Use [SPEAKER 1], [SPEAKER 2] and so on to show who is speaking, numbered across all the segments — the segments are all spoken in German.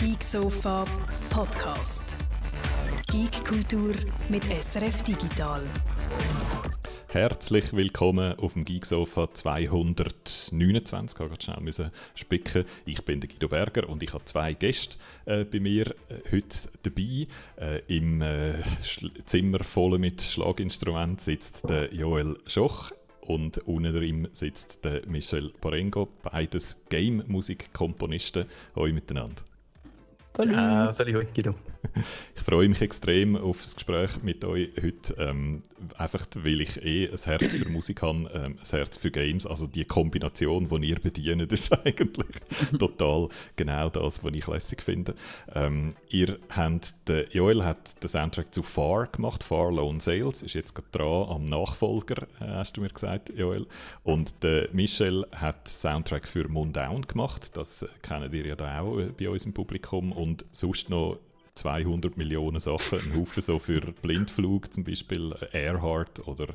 [SPEAKER 1] Geek Sofa Podcast. Geek Kultur mit SRF Digital.
[SPEAKER 2] Herzlich willkommen auf dem Geeksofa 229. Ich musste schnell spicken. Ich bin der Guido Berger und ich habe zwei Gäste äh, bei mir äh, heute dabei. Äh, Im äh, Zimmer voll mit Schlaginstrumenten sitzt der Joel Schoch und unter ihm sitzt der Michel Parengo, beides Game-Musikkomponisten. Hallo miteinander.
[SPEAKER 3] Hallo. Äh, Guido.
[SPEAKER 2] Ich freue mich extrem auf das Gespräch mit euch heute. Ähm, einfach, weil ich eh ein Herz für Musik habe, ähm, ein Herz für Games. Also die Kombination, die ihr bedient, ist eigentlich total genau das, was ich lässig finde. Ähm, ihr habt, der Joel hat den Soundtrack zu Far gemacht, Far Lone Sales, ist jetzt gerade dran am Nachfolger, äh, hast du mir gesagt, Joel. Und der Michel hat Soundtrack für Mundown gemacht, das äh, kennt ihr ja da auch äh, bei uns im Publikum. Und sonst noch 200 Millionen Sachen, ein Haufen so für Blindflug zum Beispiel, äh, Airheart oder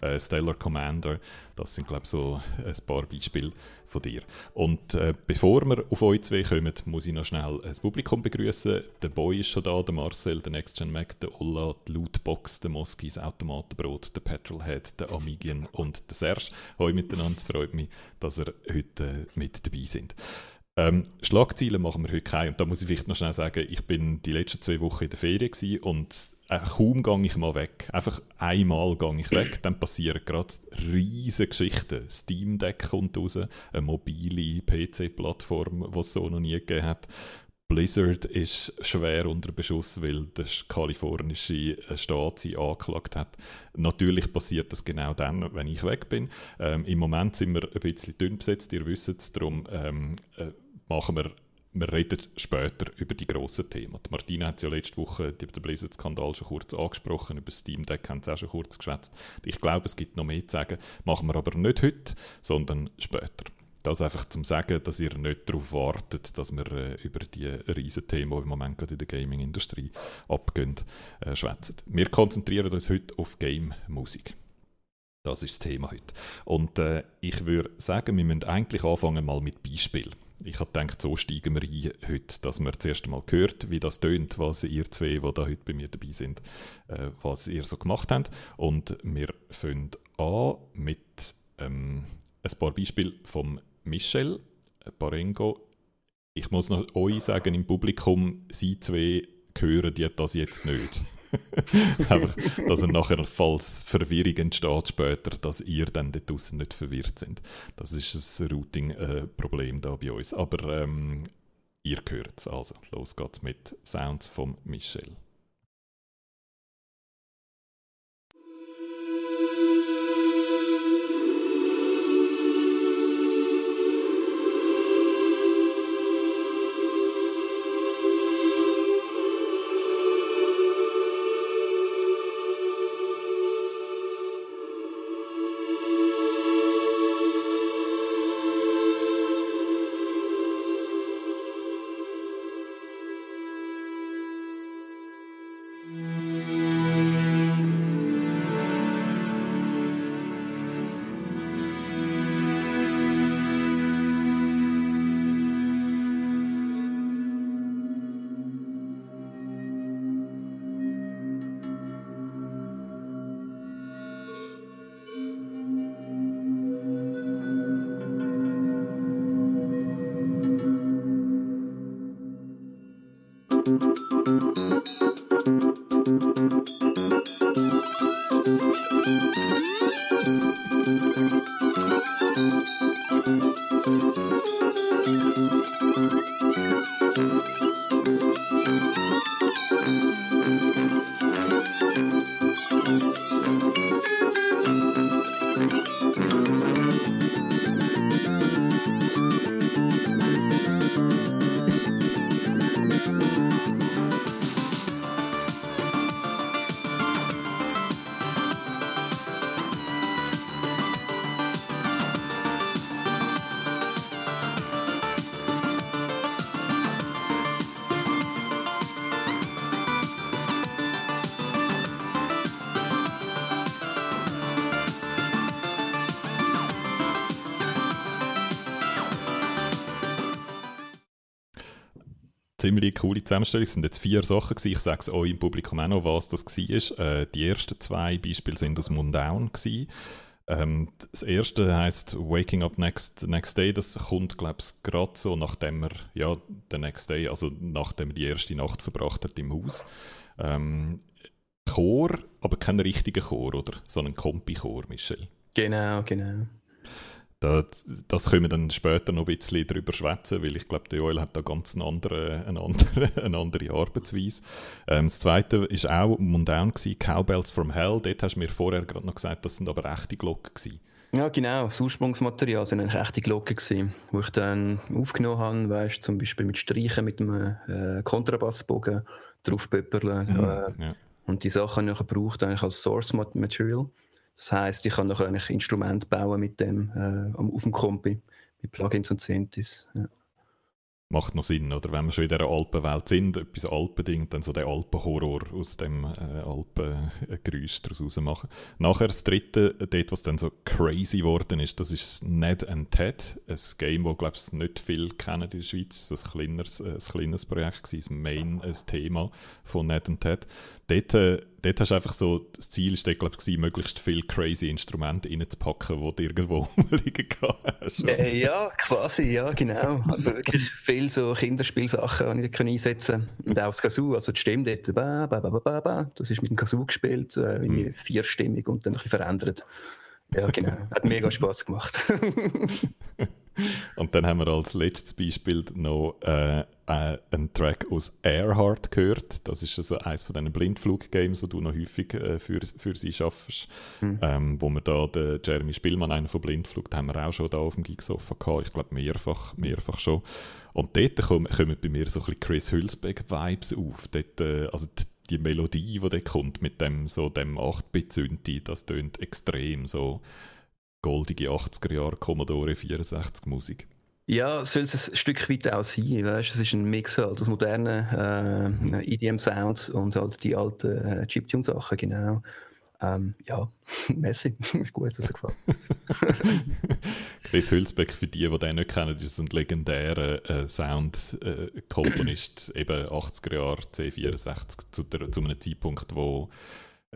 [SPEAKER 2] äh, Stellar Commander. Das sind, glaube ich, so ein paar Beispiele von dir. Und äh, bevor wir auf euch zwei kommen, muss ich noch schnell das Publikum begrüßen. Der Boy ist schon da, der Marcel, der Next Gen Mac, der Ulla, die Lootbox, der Moski, das Automatenbrot, der Petrolhead, der Amigian und der Serge. Hallo miteinander, es freut mich, dass ihr heute äh, mit dabei sind. Ähm, Schlagzeilen machen wir heute keine. Und da muss ich vielleicht noch schnell sagen, ich bin die letzten zwei Wochen in der Ferien und äh, kaum gehe ich mal weg. Einfach einmal gehe ich weg, dann passieren gerade riesige Geschichten. Steam Deck kommt raus, eine mobile PC-Plattform, die es so noch nie gegeben hat. Blizzard ist schwer unter Beschuss, weil der kalifornische Staat sie angeklagt hat. Natürlich passiert das genau dann, wenn ich weg bin. Ähm, Im Moment sind wir ein bisschen dünn besetzt, ihr wisst es, darum ähm, äh, machen wir wir reden später über die grossen Themen. Martina hat ja letzte Woche den Blizzard-Skandal schon kurz angesprochen, über Steam Deck haben sie auch schon kurz geschwätzt. Ich glaube, es gibt noch mehr zu sagen, machen wir aber nicht heute, sondern später. Das einfach zum Sagen, dass ihr nicht darauf wartet, dass wir äh, über die riesen Themen, die im Moment gerade in der Gaming-Industrie abgehen, äh, schwätzen. Wir konzentrieren uns heute auf Game-Musik. Das ist das Thema heute. Und äh, ich würde sagen, wir müssen eigentlich anfangen mal mit Beispielen. Ich habe gedacht, so steigen wir ein heute, dass man zuerst einmal hört, wie das tönt, was ihr zwei, die da heute bei mir dabei sind, äh, was ihr so gemacht habt. Und wir fangen an mit ähm, ein paar Beispielen vom Michel Parengo. Ich muss noch euch sagen, im Publikum, sie zwei hören die das jetzt nicht. Einfach, dass er nachher, falls Verwirrung entsteht später, dass ihr dann dort draußen nicht verwirrt sind. Das ist ein Routing-Problem äh, da bei uns. Aber ähm, ihr hört es. Also, los geht's mit Sounds von Michel. Ziemlich coole Zusammenstellung. Es sind jetzt vier Sachen gewesen. Ich sage es euch im Publikum auch noch, was das war. Äh, die ersten zwei Beispiele sind aus Mundown. Ähm, das erste heißt Waking Up Next, next Day. Das kommt, glaube ich, gerade so, nachdem er, ja, der Next Day, also nachdem er die erste Nacht verbracht hat im Haus. Ähm, Chor, aber kein richtiger Chor, oder? So ein Kompi-Chor, Michel.
[SPEAKER 3] Genau, genau.
[SPEAKER 2] Da, das können wir dann später noch ein bisschen darüber schwätzen, weil ich glaube, der Joel hat da ganz eine andere, eine andere, eine andere Arbeitsweise. Ähm, das zweite war auch Mundown, Cowbells from Hell. Dort hast du mir vorher gerade noch gesagt, das sind aber echte Glocken gewesen.
[SPEAKER 3] Ja, genau. Das Ursprungsmaterial sind eigentlich echte Glocken gewesen, die ich dann aufgenommen habe, weißt, zum Beispiel mit Streichen, mit einem äh, Kontrabassbogen draufpöpperle. Mhm, äh, ja. Und die Sachen habe ich gebraucht eigentlich als Source Material. Das heißt, ich kann noch eigentlich Instrument bauen mit dem äh, auf dem Kompi mit Plugins und Synthes. Ja.
[SPEAKER 2] Macht noch Sinn, oder? Wenn wir schon in dieser Alpenwelt sind, etwas Alpending, dann so den Alpenhorror aus dem äh, Alpengeräusch daraus machen. Nachher das dritte, dort, was dann so crazy geworden ist, das ist Ned and Ted, ein Game, das, glaube ich, nicht viel kennen in der Schweiz. Das war ein kleines, ein kleines Projekt, gewesen, ein Main, ein Thema von Ned and Ted. Dort äh, dort hast du einfach so, das Ziel war, glaube ich, möglichst viele crazy Instrumente reinzupacken, die du irgendwo rumliegen
[SPEAKER 3] hast. Äh, ja, quasi, ja, genau. Also wirklich viele so Kinderspielsachen die ich einsetzen Und auch das Kazoo, also die Stimme dort, ba, ba, ba, ba, ba, das ist mit dem Kazoo gespielt, äh, hm. vierstimmig und dann ein bisschen verändert. Ja, genau. Hat mega Spaß gemacht.
[SPEAKER 2] Und dann haben wir als letztes Beispiel noch äh, äh, einen Track aus Airheart gehört. Das ist also eines von diesen Blindflug-Games, die du noch häufig äh, für, für sie schaffst. Mhm. Ähm, wo wir da den Jeremy Spielmann, einen von Blindflug, den haben wir auch schon da auf dem Gigsofa gehabt. Ich glaube mehrfach, mehrfach schon. Und dort kommen, kommen bei mir so ein bisschen Chris Hülsbeck-Vibes auf. Dort, äh, also die, die Melodie, die dort kommt mit dem, so dem 8-Bit-Synthi, das tönt extrem so goldige 80er Jahre Commodore 64 Musik.
[SPEAKER 3] Ja, soll es ein Stück weit auch sein. Weißt? Es ist ein Mix halt aus modernen äh, EDM-Sounds und halt die alten äh, Chiptune-Sachen, genau. Ähm, ja, Messi, ist gut, dass er gefällt.
[SPEAKER 2] Chris Hülsbeck, für die, die den nicht kennen, ist ein legendärer äh, Sound-Komponist, äh, eben 80er Jahre C64, zu, der, zu einem Zeitpunkt, wo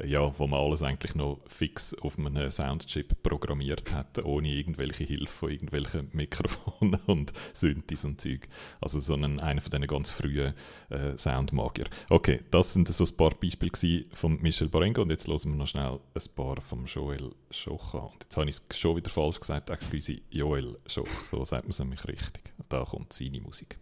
[SPEAKER 2] ja, wo man alles eigentlich noch fix auf einem Soundchip programmiert hat, ohne irgendwelche Hilfe von irgendwelchen Mikrofonen und Synthes und Zeug. Also so ein, einer von diesen ganz frühen äh, Soundmagier. Okay, das sind so ein paar Beispiele von Michel Barengo und jetzt hören wir noch schnell ein paar von Joel Schoch an. Und jetzt habe ich es schon wieder falsch gesagt, excuse, Joel Schoch, so sagt man es nämlich richtig. Da kommt seine Musik.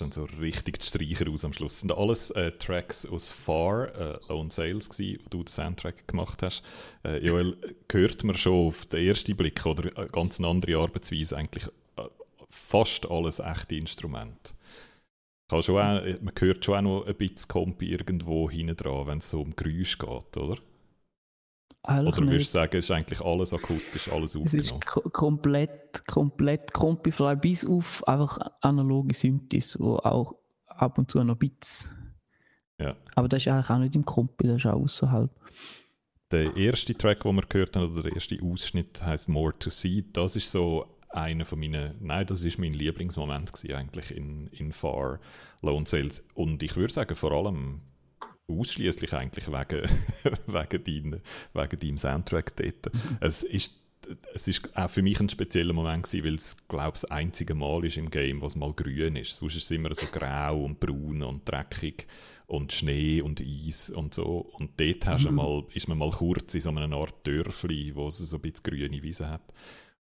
[SPEAKER 2] Dann so richtig die Streicher aus am Schluss. Sind alles äh, Tracks aus Far, äh, Lone Sales, gewesen, wo du den Soundtrack gemacht hast. Äh, Joel, hört man schon auf den ersten Blick oder eine ganz andere Arbeitsweise eigentlich äh, fast alles echte Instrumente. Schon auch, man hört schon auch noch ein bisschen Kompi irgendwo hinten dran, wenn es so um Geräusche geht, oder? Eigentlich Oder würdest du sagen, es ist eigentlich alles akustisch, alles aufgenommen?
[SPEAKER 4] Es ist komplett, komplett kompifrei, bis auf einfach analoge Synthes, wo auch ab und zu noch Bits. Ja. Aber das ist eigentlich auch nicht im Kompi, das ist auch außerhalb.
[SPEAKER 2] Der erste Track, den wir gehört haben, oder der erste Ausschnitt, heißt More to See. Das ist so einer von meinen, nein, das ist mein Lieblingsmoment gewesen, eigentlich in, in Far Lone Sales. Und ich würde sagen, vor allem ausschließlich eigentlich wegen, wegen, dein, wegen deinem Soundtrack dort. Mhm. Es ist es ist auch für mich ein spezieller Moment gewesen, weil es, glaube ich, das einzige Mal ist im Game, was mal grün ist. Sonst ist es immer so grau und braun und dreckig und Schnee und Eis und so. Und dort hast mhm. mal, ist man mal kurz in so einer Art Dörfli, wo es so ein bisschen grüne Wiese hat.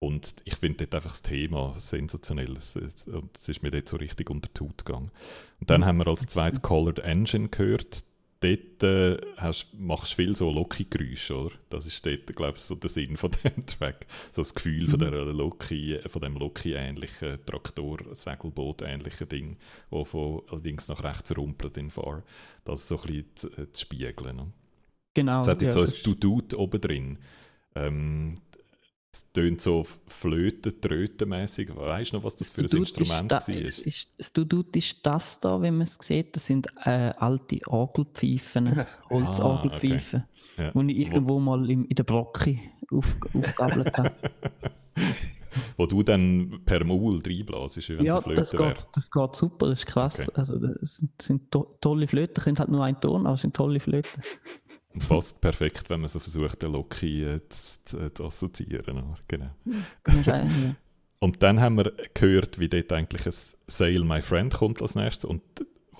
[SPEAKER 2] Und ich finde dort einfach das Thema sensationell. Es, ist mir dort so richtig unter die Haut gegangen. Und dann mhm. haben wir als zweites Colored Engine gehört dort äh, hast, machst du viel so Loki-Geräusche, oder? Das ist dort, glaube ich, so der Sinn von dem Track. So das Gefühl mhm. von, der Loki, von dem Loki-ähnlichen Traktor, Segelboot-ähnlichen Ding, wo von allerdings nach rechts rumpelt in Fahr. Das so ein bisschen zu, äh, zu spiegeln. Ne?
[SPEAKER 4] Genau.
[SPEAKER 2] Es hat jetzt ja, so ein Dudut oben drin. Ähm, es tönt so Flöten, Trötenmäßig. Weißt du noch, was das für ein Instrument
[SPEAKER 4] war? Das Dudut ist das da, wenn man es sieht. Das sind äh, alte Orgelpfeifen, Holzorgelpfeifen, ah, okay. ja. die ich irgendwo mal in, in der Brocke auf, aufgabelt habe.
[SPEAKER 2] wo du dann per Maul reinblasst, wenn
[SPEAKER 4] ja,
[SPEAKER 2] es Flöte
[SPEAKER 4] das geht, das geht super, das ist krass. Okay. Also, das sind, sind to tolle Flöten, können halt nur einen Ton, aber es sind tolle Flöten.
[SPEAKER 2] Passt perfekt, wenn man so versucht, den Loki äh, zu, zu, assoziieren. Genau. Und dann haben wir gehört, wie dort eigentlich ein Sail My Friend kommt als nächstes. Und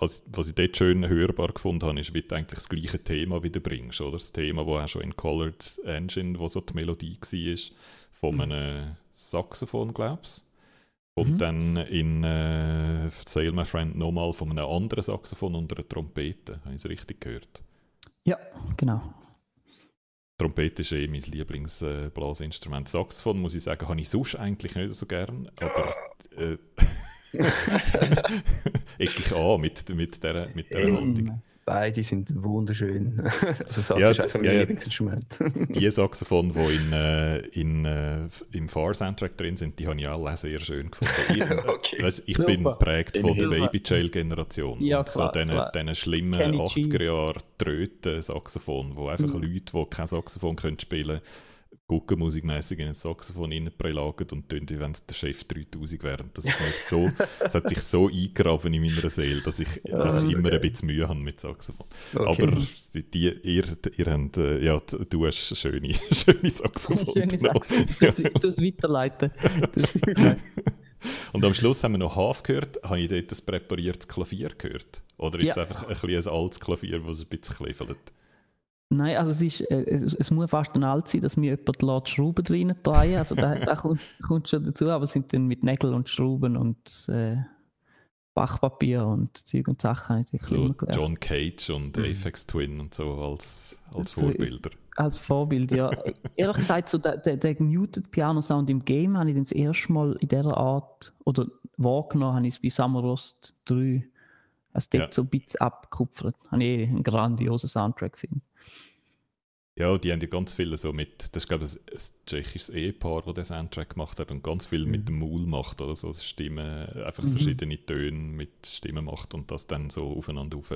[SPEAKER 2] was, was ich dort schön hörbar gefunden habe, ist, wie du eigentlich das gleiche Thema wieder bringst. Oder? Das Thema, das auch schon in Colored Engine, wo so die Melodie war, von mhm. einem Saxophon, glaube ich. Und mhm. dann in äh, Sail My Friend nochmal von einem anderen Saxophon und einer Trompete. Habe ich es richtig gehört?
[SPEAKER 4] Ja, genau.
[SPEAKER 2] Trompete ist eh mein Lieblingsblasinstrument. Äh, Saxophon, muss ich sagen, habe ich sonst eigentlich nicht so gern, aber äh, ich an mit, mit dieser, mit dieser Haltung.
[SPEAKER 3] Beide sind wunderschön. also Sax ja, ist also mein ja, Lieblingsinstrument.
[SPEAKER 2] die Saxophone, die in, äh, in, äh, im Far-Soundtrack drin sind, die habe ich alle sehr schön gefunden. Ich, okay. weißt, ich bin geprägt von der Baby-Jail-Generation. Ja, und so diesen schlimmen 80er-Jahre-Tröten-Saxophon, wo einfach mhm. Leute, die kein Saxophon können spielen können, Guckenmusikmäßig in ein Saxophon reinprelagert und tönt, wie wenn es der Chef 3000 wäre. Das, ist mir so, das hat sich so eingegraben in meiner Seele, dass ich ja, einfach immer okay. ein bisschen Mühe habe mit Saxophon. Okay. Aber die, ihr, ihr habt, äh, ja, du hast schöne, schöne Saxophon. Schöne Saxophon.
[SPEAKER 4] Du es weiterleiten.
[SPEAKER 2] Und am Schluss haben wir noch Half gehört. Habe ich dort ein präpariertes Klavier gehört? Oder ist ja. es einfach ein, ein altes Klavier, das ein bisschen kläfelt?
[SPEAKER 4] Nein, also es, ist, äh, es, es, muss fast ein alt sein, dass mir jemand die Schrauben drin drehen Also da, da kommt, kommt, schon dazu, aber es sind dann mit Nägeln und Schrauben und äh, Bachpapier und Zeug und Sachen.
[SPEAKER 2] So John Cage und mhm. Apex Twin und so als, als Vorbilder.
[SPEAKER 4] Als Vorbild, ja. Ehrlich gesagt, so der, der, der Muted Piano Sound im Game habe ich das erste Mal in dieser Art oder wahrgenommen, habe ich es bei Summerlost 3 also dort ja. so ein bisschen abgekupfert. Habe ich einen grandiosen Soundtrack, finde
[SPEAKER 2] ja, die haben ja ganz viele so mit, das ist glaube ich ein, ein tschechisches Ehepaar, das den Soundtrack gemacht hat und ganz viel mhm. mit dem Maul macht oder so, Stimmen, einfach mhm. verschiedene Töne mit Stimmen macht und das dann so aufeinander, auf,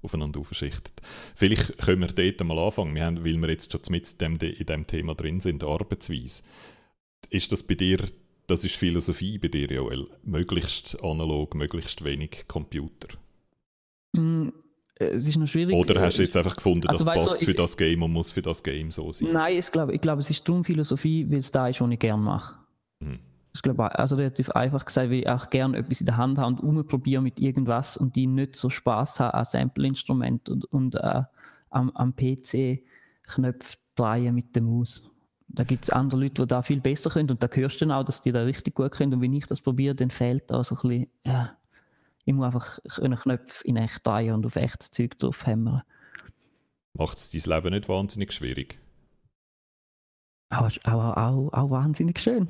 [SPEAKER 2] aufeinander aufschichtet. Vielleicht können wir dort mal anfangen, wir haben, weil wir jetzt schon mit in dem, in dem Thema drin sind, Arbeitsweise. Ist das bei dir, das ist Philosophie bei dir, Joel, möglichst analog, möglichst wenig Computer?
[SPEAKER 4] Mhm es ist noch schwierig.
[SPEAKER 2] Oder hast du jetzt einfach gefunden, also, das passt so, für das Game und muss für das Game so sein?
[SPEAKER 4] Nein, ich glaube, ich glaube es ist darum Philosophie, weil es da ist, was ich gerne mache. Mhm. Ich glaube, also relativ einfach gesagt, weil ich auch gerne etwas in der Hand habe und umprobiere mit irgendwas und die nicht so Spaß haben an Sample-Instrument und, und äh, am, am PC Knöpfe drehen mit der Maus. Da gibt es andere Leute, die da viel besser können und da hörst du dann auch, dass die da richtig gut können und wenn ich das probiere, dann fehlt da so ein bisschen, ja, Ich muss einfach einen Knopf in echt drehen und auf echtes Zeug drauf hämmern.
[SPEAKER 2] Macht es dein Leben nicht wahnsinnig schwierig?
[SPEAKER 4] Auch, auch, auch, auch wahnsinnig schön.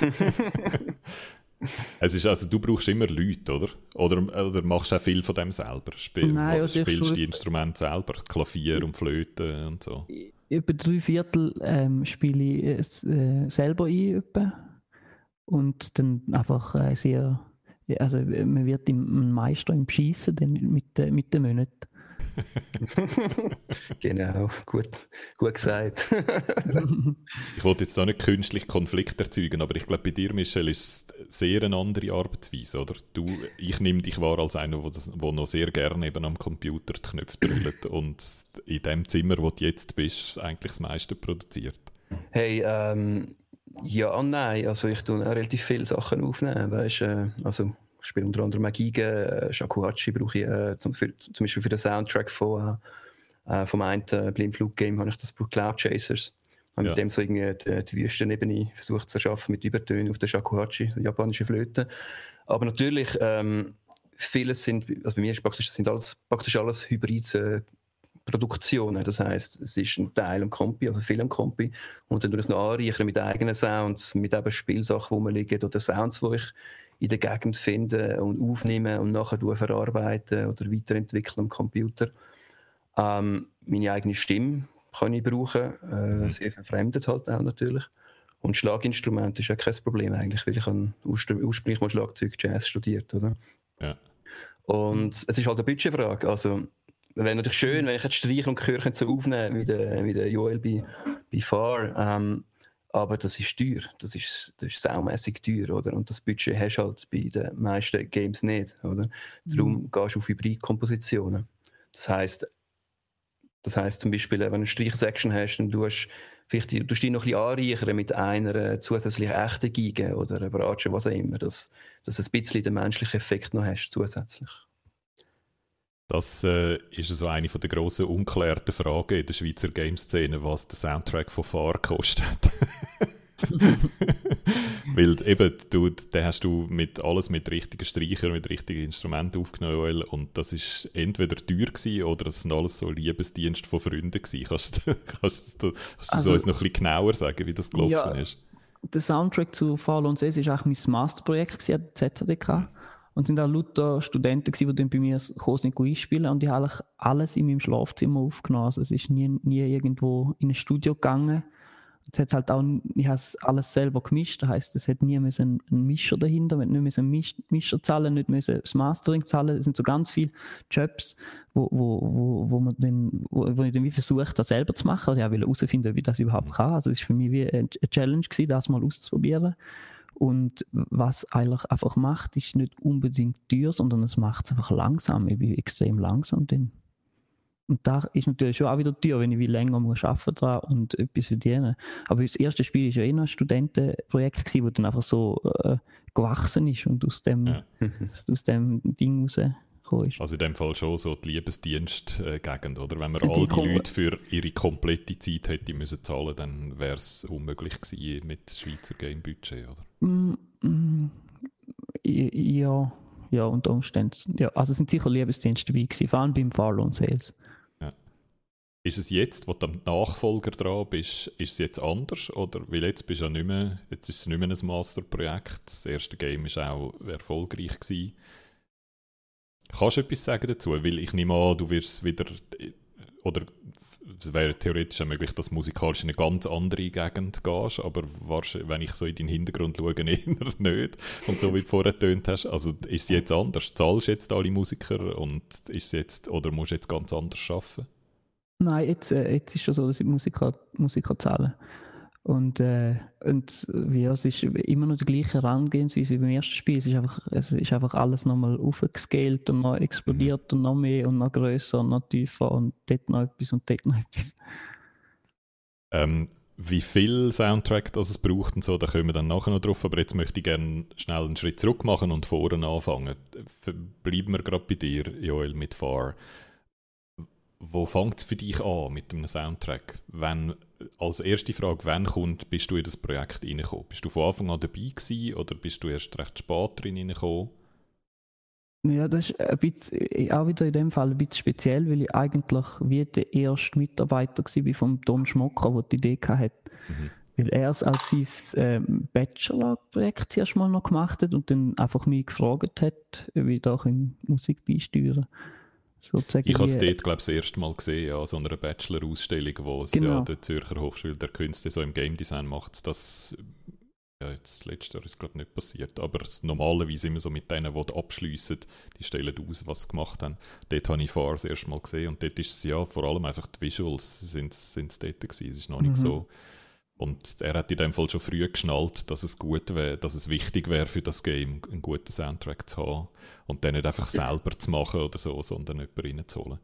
[SPEAKER 2] es ist also, du brauchst immer Leute, oder? Oder, oder machst du auch viel von dem selber? Spiel,
[SPEAKER 4] Nein, also
[SPEAKER 2] spielst du die Instrumente selber? Klavier und Flöte und so?
[SPEAKER 4] Über drei Viertel ähm, spiele ich äh, selber ein. Etwa. Und dann einfach äh, sehr. Also, man wird im Meister im Schießen mit, äh, mit den Monaten.
[SPEAKER 3] genau, gut, gut gesagt.
[SPEAKER 2] ich wollte jetzt auch nicht künstlich Konflikt erzeugen, aber ich glaube, bei dir, Michel, ist es sehr eine andere Arbeitsweise, oder? Du, ich nehme dich wahr als einer, der noch sehr gerne eben am Computer die Knöpfe drüllt und in dem Zimmer, wo du jetzt bist, eigentlich das meiste produziert.
[SPEAKER 3] Hey, ähm, ja, nein, also ich tue relativ viele Sachen aufnehmen, weißt, äh, also ich spiele unter anderem Geige, äh, Shakuhachi brauche ich äh, zum, für, zum Beispiel für den Soundtrack von, äh, äh vom einen äh, Blindflug-Game habe ich das Buch Cloud Chasers. Und ja. mit dem so irgendwie die, die Wüstenebene versucht zu erschaffen mit Übertönen auf der Shakuhachi, der japanische Flöte. Aber natürlich, ähm, vieles sind, also bei mir ist praktisch, sind alles, praktisch alles hybride Produktionen. Das heißt, es ist ein Teil am Kompi, also viel am Kompi. Und dann tue ich es noch anreichern mit eigenen Sounds, mit eben Spielsachen, die rumliegen oder Sounds, die ich in der Gegend finden und aufnehmen und nachher verarbeiten oder weiterentwickeln am Computer. Ähm, meine eigene Stimme kann ich brauchen, äh, mhm. sehr verfremdet halt auch natürlich. Und Schlaginstrument ist ja kein Problem eigentlich, weil ich urspr ursprünglich mal Schlagzeug Jazz studiert, oder?
[SPEAKER 2] Ja.
[SPEAKER 3] Und es ist halt eine Budgetfrage. Also, wäre natürlich schön, wenn ich jetzt Streich und Chör so aufnehmen wie der, wie der Joel bei, bei Far. Ähm, aber das ist teuer. Das ist, das ist saumässig teuer, oder? Und das Budget hast du halt bei den meisten Games nicht, oder? Darum mhm. gehst du auf Hybrid-Kompositionen. Das heißt, das heißt zum Beispiel, wenn du eine Streichsection hast, dann tust vielleicht du dich noch ein bisschen anreichern mit einer zusätzlichen echten Geige oder einer Bratsche, was auch immer, dass, dass du ein bisschen den menschlichen Effekt noch hast zusätzlich.
[SPEAKER 2] Das äh, ist so eine der grossen unklärten Fragen in der Schweizer Game-Szene, was der Soundtrack von Far kostet. Weil eben, du, den hast du mit alles mit richtigen Streichern, mit richtigen Instrumenten aufgenommen und das ist entweder teuer gewesen oder es sind alles so Liebesdienst von Freunden gewesen. Kannst, kannst, du, kannst du also, uns noch ein bisschen genauer sagen, wie das gelaufen ja, ist?
[SPEAKER 4] Der Soundtrack zu Fall und Es war eigentlich mein Masterprojekt an der ZDK. Und es sind auch lauter Studenten, gewesen, die dann bei mir gekommen sind, einspielen. Und ich habe alles in meinem Schlafzimmer aufgenommen. Also es ist nie, nie irgendwo in ein Studio gegangen. Jetzt hat halt auch, ich habe alles selber gemischt. Das heisst, es hat nie einen, einen Mischer dahinter, man nicht einen Misch, Mischer zahlen, nicht müssen das Mastering zahlen. Es sind so ganz viele Jobs, wo, wo, wo, wo, man dann, wo, wo ich dann wie versucht, das selber zu machen. Also ich wollte herausfinden, wie ich das überhaupt kann. Also es war für mich wie eine Challenge gewesen, das mal auszuprobieren. Und was eigentlich einfach macht, ist nicht unbedingt teuer, sondern es macht es einfach langsam. Ich bin extrem langsam dann. Und da ist natürlich schon auch wieder teuer, wenn ich wie länger muss arbeiten dran und etwas verdienen. Aber das erste Spiel war ja eh noch ein Studentenprojekt, das dann einfach so äh, gewachsen ist und aus dem, ja. aus dem Ding raus
[SPEAKER 2] ist. Also in dem Fall schon so die Liebesdienstgegend, oder? Wenn man all die, die Leute für ihre komplette Zeit hätte müssen zahlen, dann wäre es unmöglich gewesen mit Schweizer Game-Budget, oder?
[SPEAKER 4] Mm, mm, ja, ja, unter Umständen. Ja, also es sind sicher Liebesdienste dabei gewesen, vor allem beim Farlow Sales.
[SPEAKER 2] Ja. Ist es jetzt, wo du am Nachfolger dran bist, ist es jetzt anders? Oder, weil jetzt bist du ja nicht mehr, jetzt ist es nicht mehr ein Masterprojekt, das erste Game war auch erfolgreich gewesen Kannst du etwas sagen dazu? Weil ich nehme an, du wirst wieder, oder es wäre theoretisch auch möglich, dass du musikalisch in eine ganz andere Gegend gehst, aber wenn ich so in deinen Hintergrund schaue, eher nicht. Und so wie du vorher getönt hast, also ist es jetzt anders? Zahlst du jetzt alle Musiker und ist jetzt, oder musst du jetzt ganz anders arbeiten?
[SPEAKER 4] Nein, jetzt, äh, jetzt ist es schon so, dass ich Musiker, Musiker zahlen. Und, äh, und ja, es ist immer noch die gleiche Herangehensweise wie beim ersten Spiel. Es ist einfach, es ist einfach alles nochmal aufgescaled und noch explodiert mhm. und noch mehr und noch größer und noch tiefer und dort noch etwas und dort noch etwas.
[SPEAKER 2] Ähm, wie viel Soundtrack das es braucht und so, da kommen wir dann nachher noch drauf. Aber jetzt möchte ich gerne schnell einen Schritt zurück machen und vorne anfangen. Bleiben wir gerade bei dir, Joel, mit Far. Wo fängt es für dich an mit einem Soundtrack? Wenn als erste Frage, wann kommt, bist du in das Projekt reingekommen? Bist du von Anfang an dabei gewesen oder bist du erst recht spät drin reingekommen?
[SPEAKER 4] Ja, das ist ein bisschen, auch wieder in dem Fall ein bisschen speziell, weil ich eigentlich wie der erste Mitarbeiter war von Don Schmocker, der die Idee hatte. Mhm. Weil er es als sein ähm, Bachelor-Projekt zuerst mal noch gemacht hat und dann einfach mich gefragt hat, ob ich da Musik beisteuern
[SPEAKER 2] Sozusagen ich habe es dort, glaube ich, das erste Mal gesehen, ja, so einer Bachelor-Ausstellung, wo es genau. ja der Zürcher Hochschule der Künste so im Game Design macht. Das ja, jetzt letztes Jahr ist glaube nicht passiert, aber normalerweise immer so mit denen, die abschliessen, die stellen aus, was sie gemacht haben. Dort habe ich vorher das erste Mal gesehen und dort ist es ja vor allem einfach die Visuals sind es dort gewesen. Es ist noch mhm. nicht so und er hat in dem Fall schon früh geschnallt, dass es gut wäre, dass es wichtig wäre für das Game, einen guten Soundtrack zu haben und den nicht einfach selber zu machen oder so, sondern jemanden reinzuholen.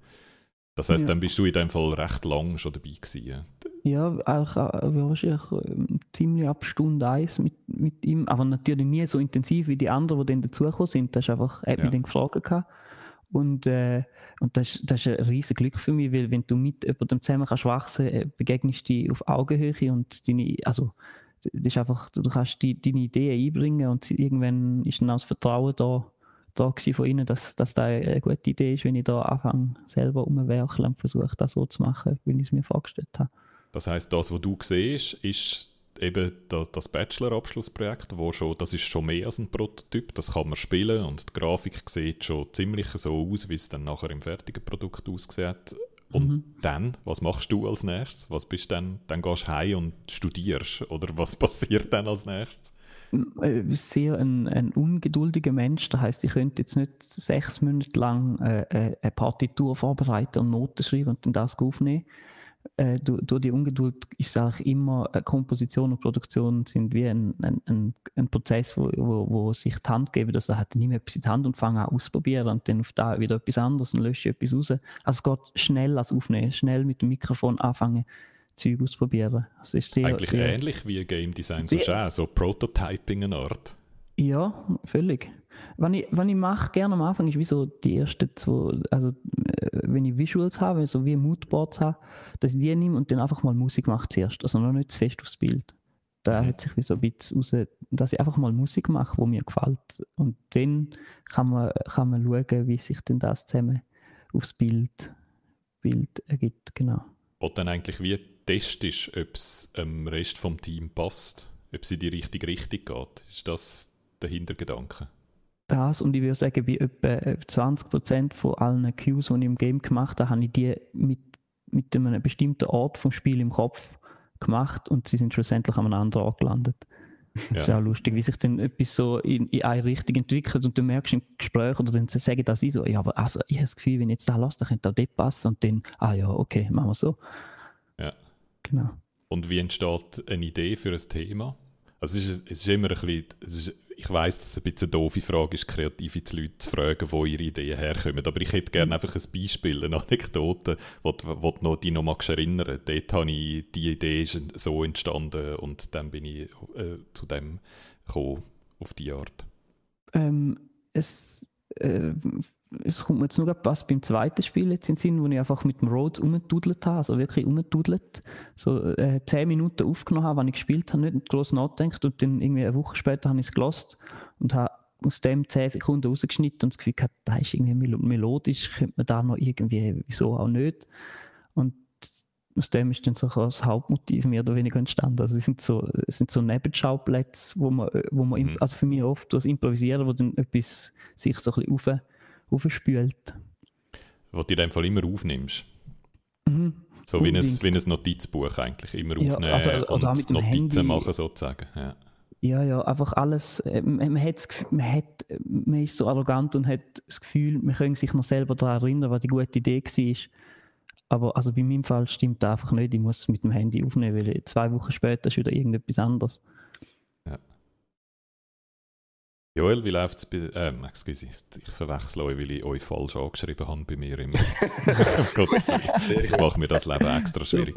[SPEAKER 2] Das heißt, ja. dann bist du in dem Fall recht lang schon dabei gewesen.
[SPEAKER 4] Ja, eigentlich äh, wahrscheinlich äh, ziemlich ab Stunde 1 mit, mit ihm, aber natürlich nie so intensiv wie die anderen, die dann dazugekommen sind. Das ist einfach, er hat ja. mich dann gefragt gehabt. Und, äh, und das, das ist ein riesiges Glück für mich, weil wenn du mit jemandem zusammen kannst wachsen, äh, begegnest du dich auf Augenhöhe und deine, also das ist einfach, du kannst die, deine Ideen einbringen und irgendwann ist dann auch das Vertrauen da, da von ihnen, dass, dass das eine gute Idee ist, wenn ich da anfange, selber umwerkeln und versuche, das so zu machen, wie ich es mir vorgestellt habe.
[SPEAKER 2] Das heißt, das, was du siehst, ist eben das Bachelor-Abschlussprojekt, wo schon, das ist schon mehr als ein Prototyp, das kann man spielen und die Grafik sieht schon ziemlich so aus, wie es dann nachher im fertigen Produkt aussieht. Und mhm. dann, was machst du als nächstes? Was bist dann? Dann gehst du heim und studierst oder was passiert dann als nächstes?
[SPEAKER 4] Äh, sehr ein, ein ungeduldiger Mensch. Das heißt, ich könnte jetzt nicht sechs Monate lang äh, äh eine Partitur vorbereiten und Noten schreiben und dann das aufnehmen äh, durch, die Ungeduld ist auch immer Komposition und Produktion sind wie ein, ein, ein, ein Prozess, wo, wo, wo, sich die Hand geben, dass er hat nicht mehr etwas in die Hand und fange an ausprobieren und dann auf da wieder etwas anderes und lösche etwas raus. Also es geht schnell als Aufnehmen, schnell mit dem Mikrofon anfangen, Zeug ausprobieren.
[SPEAKER 2] Also ist sehr, Eigentlich sehr, ähnlich wie Game Design, so, so Prototyping eine Art.
[SPEAKER 4] Ja, völlig. Was ich, was ich mache gerne am Anfang ist wie so die ersten zwei, also äh, wenn ich Visuals habe, so wie Moodboards habe, dass ich die nehme und dann einfach mal Musik mache zuerst. Also noch nicht zu fest aufs Bild. Da mhm. hat sich wie so ein bisschen raus, dass ich einfach mal Musik mache, die mir gefällt. Und dann kann man, kann man schauen, wie sich denn das zusammen aufs Bild, Bild ergibt. Genau.
[SPEAKER 2] Und dann eigentlich wie testest, ob es dem Rest vom Team passt, ob es in die richtige Richtung geht. Ist das der Hintergedanke?
[SPEAKER 4] Das und ich würde sagen, bei etwa 20% von allen Cues, die ich im Game gemacht habe, habe ich die mit, mit einem bestimmten Ort vom Spiel im Kopf gemacht und sie sind schlussendlich an einem anderen Ort gelandet. Ja. Das ist auch lustig, wie sich dann etwas so in, in eine Richtung entwickelt und du merkst im Gespräch oder dann sagen das ich so, ja, aber also, ich habe das Gefühl, wenn ich jetzt da lasse, dann könnte auch dort passen und dann, ah ja, okay, machen wir so.
[SPEAKER 2] Ja.
[SPEAKER 4] Genau.
[SPEAKER 2] Und wie entsteht eine Idee für ein Thema? Also es ist, es ist immer ein bisschen, es ist ich weiß, dass es ein bisschen eine doofe Frage ist, kreative Leute zu fragen, wo ihre Ideen herkommen. Aber ich hätte gerne mhm. einfach ein Beispiel, eine Anekdote, wo, wo du noch, dich noch magst erinnern Dort habe ich, die Idee ist so entstanden und dann bin ich äh, zu dem gekommen, auf die Art.
[SPEAKER 4] Ähm, es äh, es kommt mir jetzt nur was beim zweiten Spiel jetzt in den Sinn, wo ich einfach mit dem Rhodes umgedudelt habe, also wirklich umgedudelt. So äh, zehn Minuten aufgenommen habe, wenn ich gespielt habe, nicht groß nachgedacht und dann irgendwie eine Woche später habe ich es gelost und habe aus dem zehn Sekunden rausgeschnitten und das Gefühl gehabt, da ist irgendwie melodisch, könnte man da noch irgendwie, wieso auch nicht. Und aus dem ist dann so das Hauptmotiv mehr oder weniger entstanden. Also es sind so, es sind so Nebenschauplätze, wo man, wo man mhm. also für mich oft das Improvisieren, wo dann etwas sich so ein bisschen aufspült.
[SPEAKER 2] Was du in dem Fall immer aufnimmst. Mhm. So wie ein, wie ein Notizbuch eigentlich, immer ja, aufnehmen also, und Notizen Handy. machen sozusagen. Ja.
[SPEAKER 4] Ja, ja, einfach alles. Äh, man, hat, man, hat, man ist so arrogant und hat das Gefühl, man könnte sich noch selber daran erinnern, was die gute Idee war. Aber also bei meinem Fall stimmt das einfach nicht. Ich muss es mit dem Handy aufnehmen, weil zwei Wochen später ist wieder irgendetwas anderes.
[SPEAKER 2] Joel, wie läuft es bei. Ähm, excuse, ich verwechsel euch, weil ich euch falsch angeschrieben habe bei mir im. Gottes Ich mache mir das Leben extra schwierig.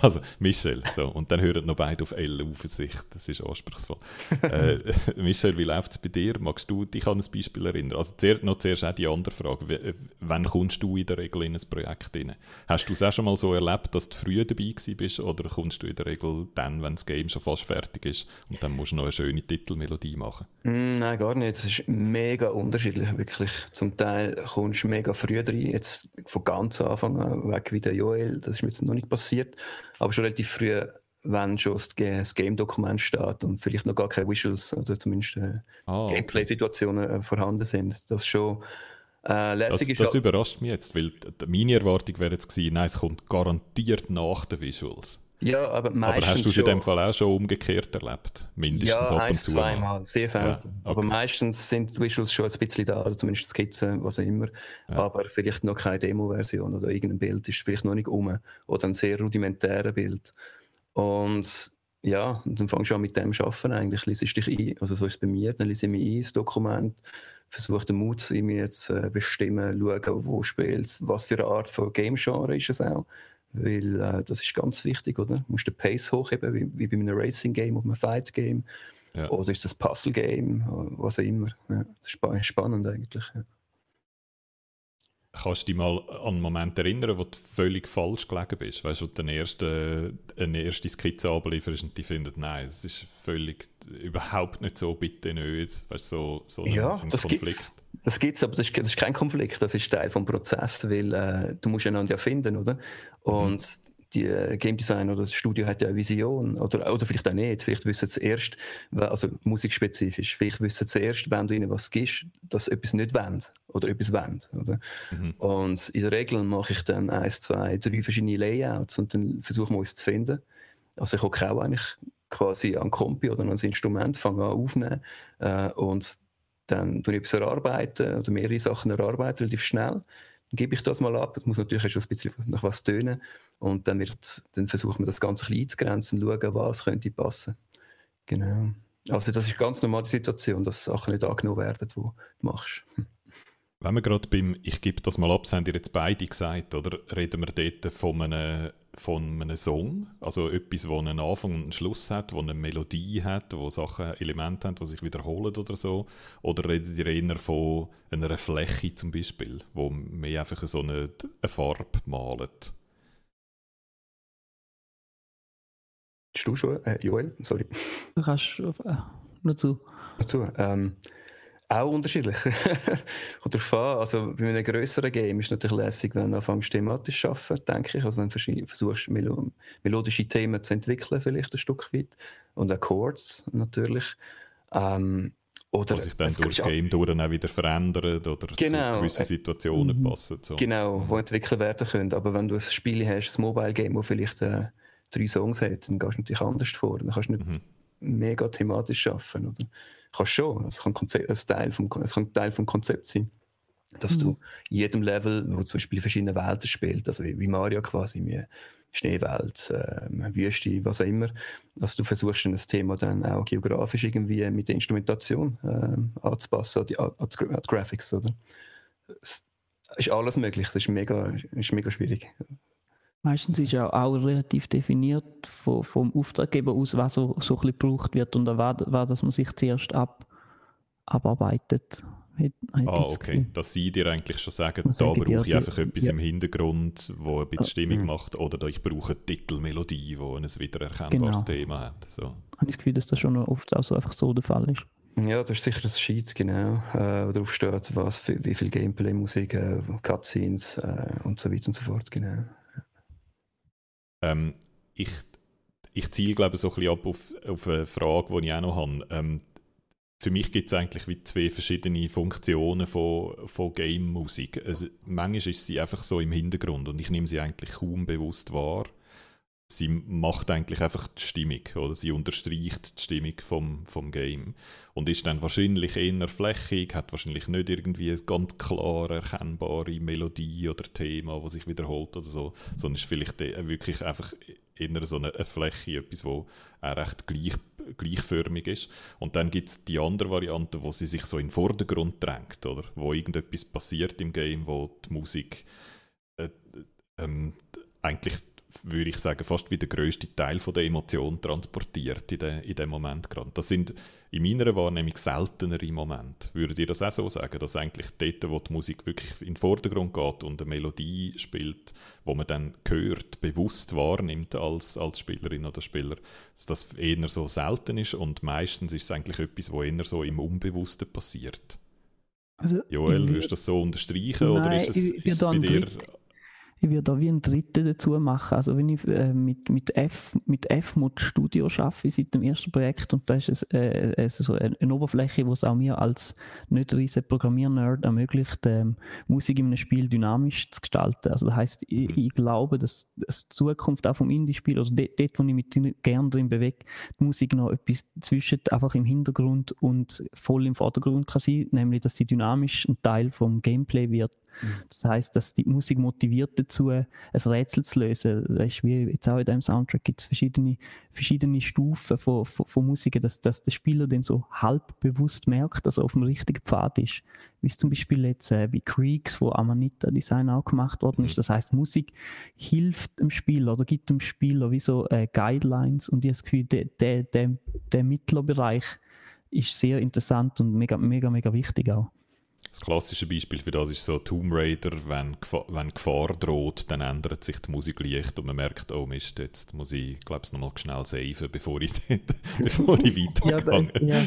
[SPEAKER 2] Also, Michel, so. Und dann hören noch beide auf L auf sich. Das ist anspruchsvoll. äh, Michel, wie läuft es bei dir? Magst du dich an ein Beispiel erinnern? Also, zuerst, noch zuerst auch die andere Frage. Wie, wann kommst du in der Regel in ein Projekt rein? Hast du es auch schon mal so erlebt, dass du früh dabei bist? Oder kommst du in der Regel dann, wenn das Game schon fast fertig ist und dann musst du noch eine schöne Titelmelodie machen?
[SPEAKER 3] Mm, nein, Nein, gar nicht. Es ist mega unterschiedlich, wirklich. Zum Teil kommst du mega früh rein, jetzt von ganz Anfang an weg wie der Joel, das ist mir jetzt noch nicht passiert, aber schon relativ früh, wenn schon das Game-Dokument steht und vielleicht noch gar keine Visuals oder zumindest äh, oh, Gameplay-Situationen äh, vorhanden sind. Das schon
[SPEAKER 2] äh, lässig das, ist. Das überrascht mich jetzt, weil meine Erwartung wäre jetzt gewesen, nein, es kommt garantiert nach den Visuals.
[SPEAKER 3] Ja, aber meistens.
[SPEAKER 2] Aber hast du es in dem Fall auch schon umgekehrt erlebt? Mindestens
[SPEAKER 3] ja,
[SPEAKER 2] ab
[SPEAKER 3] und zu. zweimal, sehr selten. Ja, okay. Aber meistens sind die Visuals schon ein bisschen da, also zumindest Skizzen, was auch immer. Ja. Aber vielleicht noch keine Demo-Version oder irgendein Bild ist vielleicht noch nicht um. Oder ein sehr rudimentäres Bild. Und ja, und dann fangst du an mit dem arbeiten eigentlich. Liesest dich ein, also so ist es bei mir, dann lese ich mich ein, das Dokument, versuche den Mut in mir zu bestimmen, schauen, wo spielst, was für eine Art von Game-Genre ist es auch weil äh, das ist ganz wichtig, oder? Du musst den Pace hochheben, wie, wie bei einem Racing-Game oder einem Fight-Game. Ja. Oder ist das Puzzle-Game, was auch immer. Ja, das ist spannend eigentlich. Ja.
[SPEAKER 2] Kannst du dich mal an einen Moment erinnern, wo du völlig falsch gelegen bist? Weißt du, wo du eine erste, eine erste Skizze ablieferst und die findet, nein, es ist völlig überhaupt nicht so, bitte nicht. Weißt du, so, so
[SPEAKER 3] ja, ein, das Konflikt. Gibt's. Das gibt es, aber das ist, das ist, kein Konflikt, das ist Teil des Prozesses, weil äh, du musst einander ja finden, oder? Mhm. Und mhm. die äh, Game Design oder das Studio hat ja eine Vision, oder, oder vielleicht auch nicht, vielleicht wissen sie erst, also musikspezifisch, vielleicht wissen sie erst, wenn du ihnen was gibst, dass sie etwas nicht wollen oder etwas wollen, oder? Mhm. Und in der Regel mache ich dann eins, zwei, drei verschiedene Layouts und dann versuchen wir uns zu finden. Also ich auch eigentlich quasi an Kompi oder an ein Instrument, fange an aufnehmen äh, und dann tue ich etwas erarbeiten oder mehrere Sachen erarbeiten, relativ schnell. Dann gebe ich das mal ab. Das muss natürlich schon ein bisschen nach was tönen. Und dann, wird, dann versuchen wir das Ganze ein einzugrenzen und schauen, was könnte passen. Genau. Also das ist eine ganz normale Situation, dass Sachen nicht angenommen werden, die du machst.
[SPEAKER 2] Wenn wir gerade beim «Ich gebe das mal ab», haben ihr jetzt beide gesagt, oder reden wir dort von einem, von einem Song, also etwas, das einen Anfang und einen Schluss hat, wo eine Melodie hat, wo Sachen, Elemente haben, die sich wiederholen oder so, oder redet ihr eher von einer Fläche zum Beispiel, wo mehr einfach so eine, eine Farbe malt?
[SPEAKER 3] du schon, äh, Joel? Sorry.
[SPEAKER 4] Du kannst äh, nur zu.
[SPEAKER 3] Nur zu. Ähm, auch unterschiedlich. Kommt darauf an. Also bei einem größeren Game ist es natürlich lässig, wenn du anfängst thematisch zu arbeiten, denke ich. Also wenn du versuchst, melo melodische Themen zu entwickeln, vielleicht ein Stück weit. Und auch Chords natürlich. Ähm,
[SPEAKER 2] oder Was sich dann durch das Game durch auch wieder verändert oder genau, zu gewissen Situationen äh, passen. So.
[SPEAKER 3] Genau, mhm. wo entwickelt werden können. Aber wenn du ein Spiel hast, ein Mobile-Game, das vielleicht äh, drei Songs hat, dann gehst du natürlich anders vor. Dann kannst du nicht mhm. mega thematisch arbeiten. Oder? Kannst schon. Es kann, Konzept, ein Teil vom, es kann Teil vom Konzept sein. Dass mhm. du in jedem Level, wo zum Beispiel verschiedene Welten spielt, also wie, wie Mario quasi, wie Schneewelt, äh, Wüste, was auch immer, dass du versuchst, ein Thema dann auch geografisch irgendwie mit der Instrumentation äh, anzupassen, an die, an die Graphics, oder? Es ist alles möglich, das ist mega, ist mega schwierig.
[SPEAKER 4] Meistens ist ja auch relativ definiert vom, vom Auftraggeber aus, was so, so ein bisschen gebraucht wird und was, was das man sich zuerst ab, abarbeitet.
[SPEAKER 2] ah, okay. Dass sie dir eigentlich schon sagen, da brauche ich einfach etwas ja. im Hintergrund, wo ein bisschen Stimmung mhm. macht, oder ich brauche eine Titelmelodie, die ein wiedererkennbares genau. Thema hat. So. Ich
[SPEAKER 4] habe das Gefühl, dass das schon oft auch so einfach so der Fall ist.
[SPEAKER 3] Ja, das ist sicher das Sheets, genau, äh, wo drauf steht, was für, wie viel Gameplay, Musik, äh, Cutscenes äh, und so weiter und so fort, genau.
[SPEAKER 2] Ähm, ich, ich ziele, glaube so ein bisschen ab auf, auf eine Frage, die ich auch noch habe. Ähm, für mich gibt es eigentlich wie zwei verschiedene Funktionen von, von Game-Musik. Also, manchmal ist sie einfach so im Hintergrund und ich nehme sie eigentlich kaum bewusst wahr sie macht eigentlich einfach die Stimmung oder sie unterstreicht die Stimmung vom, vom Game und ist dann wahrscheinlich eher flächig, hat wahrscheinlich nicht irgendwie eine ganz klar erkennbare Melodie oder Thema, was sich wiederholt oder so, sondern ist vielleicht wirklich einfach eher so eine, eine Fläche, etwas, wo auch recht gleich, gleichförmig ist. Und dann gibt es die andere Variante, wo sie sich so in den Vordergrund drängt, oder? Wo irgendetwas passiert im Game, wo die Musik äh, ähm, eigentlich würde ich sagen, fast wie der grösste Teil von der Emotion transportiert in, de, in dem Moment gerade. Das sind in meiner Wahrnehmung seltenere Momente. Würdet ihr das auch so sagen, dass eigentlich dort, wo die Musik wirklich in den Vordergrund geht und eine Melodie spielt, wo man dann hört, bewusst wahrnimmt als, als Spielerin oder Spieler, dass das eher so selten ist und meistens ist es eigentlich etwas, wo eher so im Unbewussten passiert? Also, Joel, würdest du das so unterstreichen nein, oder ist es, ist es bei dir
[SPEAKER 4] ich würde da wie ein Dritte dazu machen. Also wenn ich äh, mit, mit, F, mit F-Mod Studio arbeite seit dem ersten Projekt und da ist es, äh, es so eine, Oberfläche, wo es auch mir als nicht riesen Programmier-Nerd ermöglicht, ähm, Musik in einem Spiel dynamisch zu gestalten. Also das heißt, ich, mhm. ich, glaube, dass, dass die Zukunft auch vom Indie-Spiel, also dort, dort, wo ich mich gerne drin bewege, die Musik noch etwas zwischen einfach im Hintergrund und voll im Vordergrund kann sein, nämlich dass sie dynamisch ein Teil vom Gameplay wird das heißt, dass die Musik motiviert dazu, ein Rätsel zu lösen. Das ist wie jetzt auch in diesem Soundtrack gibt es verschiedene, verschiedene Stufen von, von, von Musik, dass, dass der Spieler dann so halb bewusst merkt, dass er auf dem richtigen Pfad ist. Wie es zum Beispiel jetzt äh, bei Creeks, wo Amanita Design auch gemacht worden ist. Mhm. Das heißt, Musik hilft dem Spieler oder gibt dem Spieler wie so äh, Guidelines und ich habe das Gefühl, der, der, der, der Mittlerbereich ist sehr interessant und mega, mega, mega wichtig auch.
[SPEAKER 2] Das klassische Beispiel für das ist so Tomb Raider, wenn, wenn Gefahr droht, dann ändert sich die Musik leicht und man merkt, oh Mist, jetzt muss ich, glaube ich, nochmal schnell saven, bevor ich, bevor ich weitergehe. ja, ja.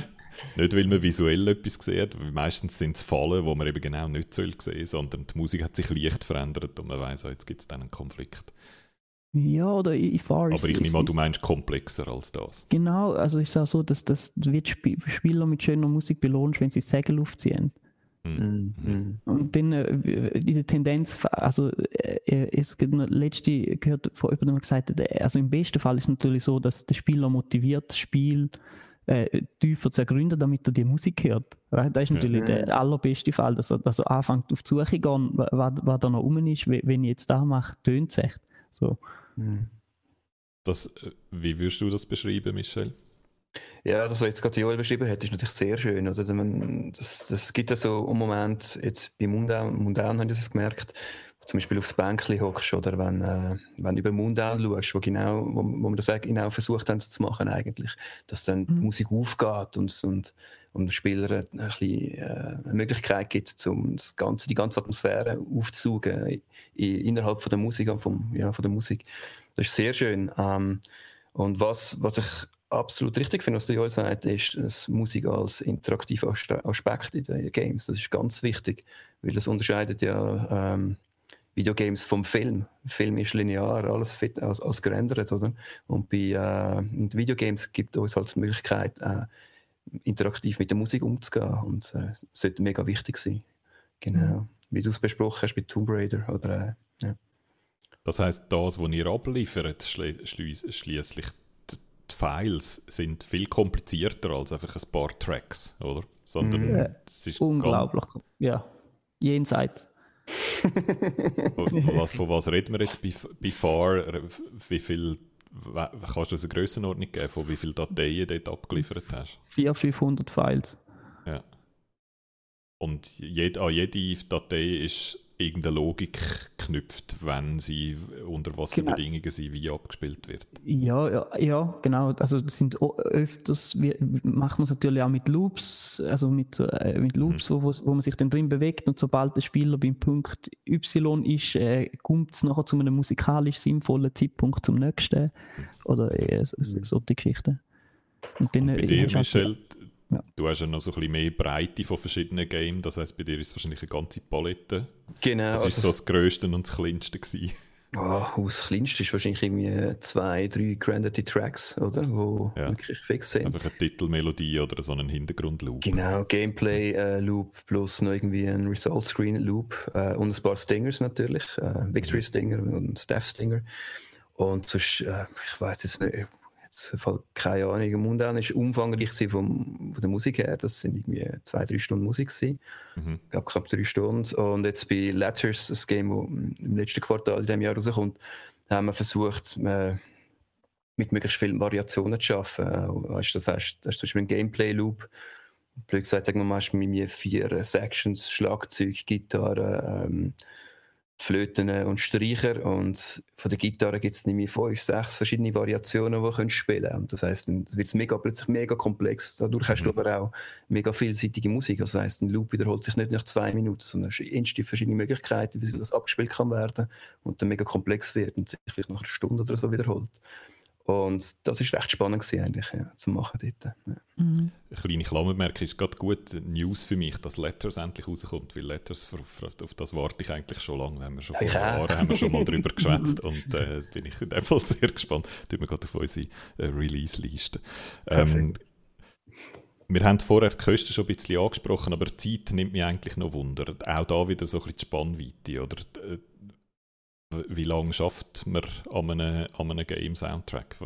[SPEAKER 2] Nicht, weil man visuell etwas sieht, weil meistens sind es Fallen, wo man eben genau nicht sehen soll, sondern die Musik hat sich leicht verändert und man weiß, oh, jetzt gibt es dann einen Konflikt.
[SPEAKER 4] Ja, oder ich fahre.
[SPEAKER 2] Aber ich nehme an, du meinst komplexer als das.
[SPEAKER 4] Genau, also ich sage so, dass das wird Spieler mit schöner Musik belohnt, wenn sie Sägel aufziehen. Mhm. Mhm. Und dann äh, diese Tendenz, also äh, äh es gibt noch letzte gehört von jemandem gesagt, äh, also im besten Fall ist es natürlich so, dass der Spieler motiviert, das Spiel äh, tiefer zu ergründen, damit er die Musik hört. Das ist natürlich ja. der allerbeste Fall, dass er, dass er anfängt auf die Suche zu gehen, was, was da noch rum ist, wenn ich jetzt da mache, tönt es echt. So.
[SPEAKER 2] Mhm. Das, wie würdest du das beschreiben, Michel?
[SPEAKER 3] Ja, das, was jetzt gerade Joel beschrieben hat, ist natürlich sehr schön. Oder? Das, das gibt ja so einen Moment, jetzt bei Mundown, Mundown habe ich das gemerkt, zum Beispiel aufs Bänkchen hockst oder wenn, äh, wenn du über Mundown schaust, wo, genau, wo, wo wir das genau versucht haben zu machen eigentlich, dass dann mhm. die Musik aufgeht und, und, und dem Spieler ein bisschen, äh, eine Möglichkeit gibt, um das ganze, die ganze Atmosphäre aufzusaugen innerhalb von der Musik. Vom, ja, von der Musik. Das ist sehr schön. Ähm, und was, was ich absolut richtig finde, was der Joel sagt, ist dass Musik als interaktiver Aspekt in den Games. Das ist ganz wichtig, weil das unterscheidet ja ähm, Videogames vom Film. Film ist linear, alles fit, als, als gerendert, oder? Und bei äh, Videogames gibt es uns halt die Möglichkeit, äh, interaktiv mit der Musik umzugehen und äh, das sollte mega wichtig sein. Genau. Mhm. Wie du es besprochen hast bei Tomb Raider oder äh, ja.
[SPEAKER 2] Das heißt, das, was ihr abliefert, schließlich die Files sind viel komplizierter als einfach ein paar Tracks, oder?
[SPEAKER 4] Sondern mm. es ist unglaublich. Ja, jenseits.
[SPEAKER 2] von, was reden wir jetzt bei, bei FAR? Wie viel kannst du uns eine Grössenordnung geben, von wie viele Dateien du dort abgeliefert hast?
[SPEAKER 4] 400, 500 Files.
[SPEAKER 2] Ja. Und jed, an jede Datei ist irgendeine Logik knüpft, wenn sie unter was für genau. Bedingungen sie wie abgespielt wird.
[SPEAKER 4] Ja, ja, ja, genau. Also das sind öfters, wir machen es natürlich auch mit Loops, also mit, äh, mit Loops, mhm. wo, wo man sich dann drin bewegt und sobald der Spieler beim Punkt Y ist, äh, kommt es nachher zu einem musikalisch sinnvollen Zeitpunkt zum nächsten. Mhm. Oder äh, so, so, die Geschichten.
[SPEAKER 2] Und dann, und bei dir, Michel, ja. Du hast ja noch so ein bisschen mehr Breite von verschiedenen Games, das heisst, bei dir ist es wahrscheinlich eine ganze Palette. Genau. Was war also so das Größte und das Kleinste? Gewesen?
[SPEAKER 3] Oh, das Kleinste ist wahrscheinlich irgendwie zwei, drei Grandity Tracks, oder? Wo ja. wirklich fix sind.
[SPEAKER 2] Einfach eine Titelmelodie oder so einen Hintergrundloop.
[SPEAKER 3] Genau, Gameplay-Loop äh, plus noch irgendwie ein Result-Screen-Loop äh, und ein paar Stingers natürlich. Äh, Victory-Stinger und Death-Stinger. Und sonst, äh, ich weiß jetzt nicht, jetzt keine Ahnung, Mundan ist umfangreich vom, von der Musik her. Das sind irgendwie zwei, drei Stunden Musik gewesen. Mhm. Ich glaube knapp drei Stunden. Und jetzt bei Letters, das Game, das im letzten Quartal in diesem Jahr rauskommt, haben wir versucht, äh, mit möglichst vielen Variationen zu arbeiten. Weißt, das heißt, das ist zum Beispiel ein Gameplay-Loop. Blöd gesagt, sagen wir mal, hast du mit mir vier Sections, Schlagzeug, Gitarre, ähm, Flöten und Streicher und von der Gitarre gibt es nämlich fünf, sechs verschiedene Variationen, die du spielen können. Das heisst, dann wird es mega, plötzlich mega komplex. Dadurch hast du mhm. aber auch mega vielseitige Musik. Also das heisst, ein Loop wiederholt sich nicht nach zwei Minuten, sondern es sind verschiedene Möglichkeiten, wie das abgespielt kann werden und dann mega komplex wird und sich vielleicht nach einer Stunde oder so wiederholt. Und das war recht spannend gewesen, eigentlich, ja, zu machen dort. Ja.
[SPEAKER 2] Mhm. Eine kleine Klammermerkung ist gerade gut News für mich, dass Letters endlich rauskommt, weil Letters, auf das warte ich eigentlich schon lange. Haben wir schon vor Jahren haben wir schon mal darüber geschwätzt und äh, bin ich in dem Fall sehr gespannt. Tun wir gerade auf unsere äh, Release-Liste. Ähm, wir haben vorher die Kosten schon ein bisschen angesprochen, aber die Zeit nimmt mich eigentlich noch Wunder. Auch da wieder so ein bisschen die Spannweite. Oder äh, wie lange schafft man an einem, an einem Game-Soundtrack?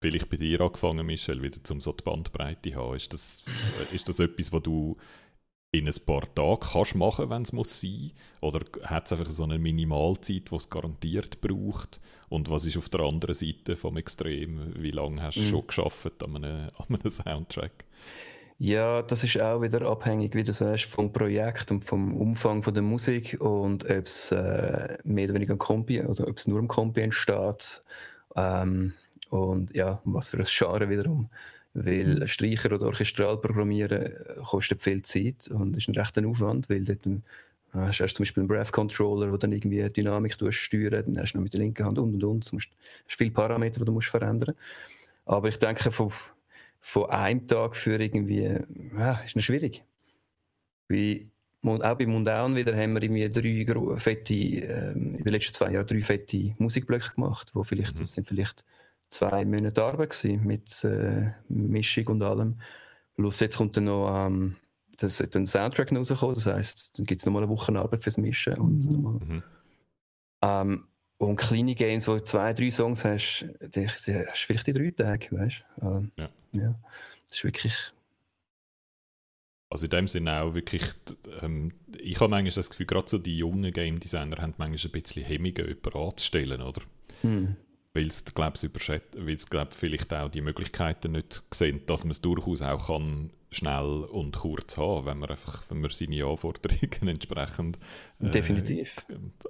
[SPEAKER 2] Vielleicht bei dir angefangen, Michel, wieder zum so die Bandbreite zu haben. Ist das, ist das etwas, was du in ein paar Tagen kannst machen, wenn es muss sein? Oder hat es einfach so eine Minimalzeit, die es garantiert braucht? Und was ist auf der anderen Seite vom Extrem? Wie lange hast du mhm. schon geschafft an einem, an einem Soundtrack?
[SPEAKER 3] Ja, das ist auch wieder abhängig, wie du sagst, vom Projekt und vom Umfang von der Musik und ob es äh, mehr oder weniger ein Kompi oder ob es nur im Kompi entsteht ähm, und ja, was für ein Genre wiederum. Weil mhm. Streicher oder Orchestral programmieren äh, kostet viel Zeit und ist ein rechter Aufwand, weil dort äh, hast du zum Beispiel einen Breath Controller, der dann irgendwie Dynamik steuern dann hast du noch mit der linken Hand und und und. Du musst, hast viele Parameter, die du musst verändern Aber ich denke, von von einem Tag für irgendwie, ja, ist noch schwierig. Wie, auch bei Mundown wieder haben wir irgendwie drei fette, äh, in den letzten zwei Jahren drei fette Musikblöcke gemacht, wo vielleicht, mhm. das sind vielleicht zwei Monate Arbeit gewesen, mit äh, Mischung und allem. Plus jetzt kommt dann noch ähm, das sollte ein Soundtrack rauskommen, das heisst, dann gibt es nochmal eine Woche Arbeit fürs Mischen. Und, mhm. mhm. ähm, und kleine Games, wo du zwei, drei Songs hast, die, hast du vielleicht in drei Tagen, weißt du? Ähm, ja. Ja. Das ist wirklich.
[SPEAKER 2] Also in dem Sinne auch wirklich, ähm, ich habe manchmal das Gefühl, gerade so die jungen Game Designer haben manchmal ein bisschen Hemmungen, jemanden anzustellen, oder? Hm. Weil sie, glaube ich, überschätzen, weil sie, glaube vielleicht auch die Möglichkeiten nicht sehen, dass man es durchaus auch kann schnell und kurz haben, wenn man einfach, wenn man seine Anforderungen entsprechend
[SPEAKER 3] äh, Definitiv.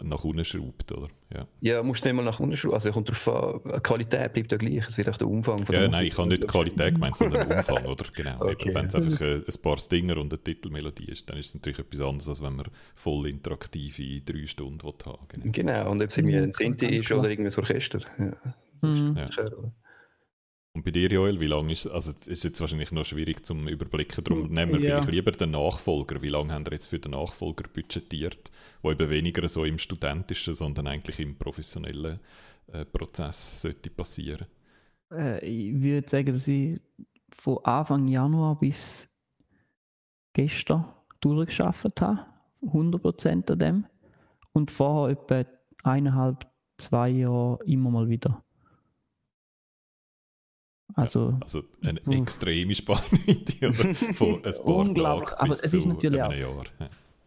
[SPEAKER 2] nach unten schraubt, oder?
[SPEAKER 3] Ja, ja musst du nicht mal nach unten schrauben. Also kommt darauf an, die Qualität bleibt ja gleich, es wird auch der Umfang
[SPEAKER 2] von Ja, nein, ich habe nicht die Qualität gemeint, sondern den Umfang, oder? Genau. Okay. Wenn es einfach ein, ein paar Stinger und eine Titelmelodie ist, dann ist es natürlich etwas anderes, als wenn man voll interaktive drei Stunden haben
[SPEAKER 3] Genau, genau. und ob es irgendwie ein Sinti ist oder irgendein Orchester. Ja. Das
[SPEAKER 2] mhm. ist ja. Und bei dir, Joel, wie lange ist also ist jetzt wahrscheinlich noch schwierig zum Überblicken, darum nehmen wir ja. vielleicht lieber den Nachfolger. Wie lange haben wir jetzt für den Nachfolger budgetiert, wo eben weniger so im studentischen, sondern eigentlich im professionellen äh, Prozess sollte passieren?
[SPEAKER 4] Äh, ich würde sagen, dass ich von Anfang Januar bis gestern durchgeschafft habe, 100% an dem. Und vorher etwa eineinhalb, zwei Jahre immer mal wieder. Also,
[SPEAKER 2] also eine uff. extreme Spannweite von ein paar Tagen bis zu einem Jahr.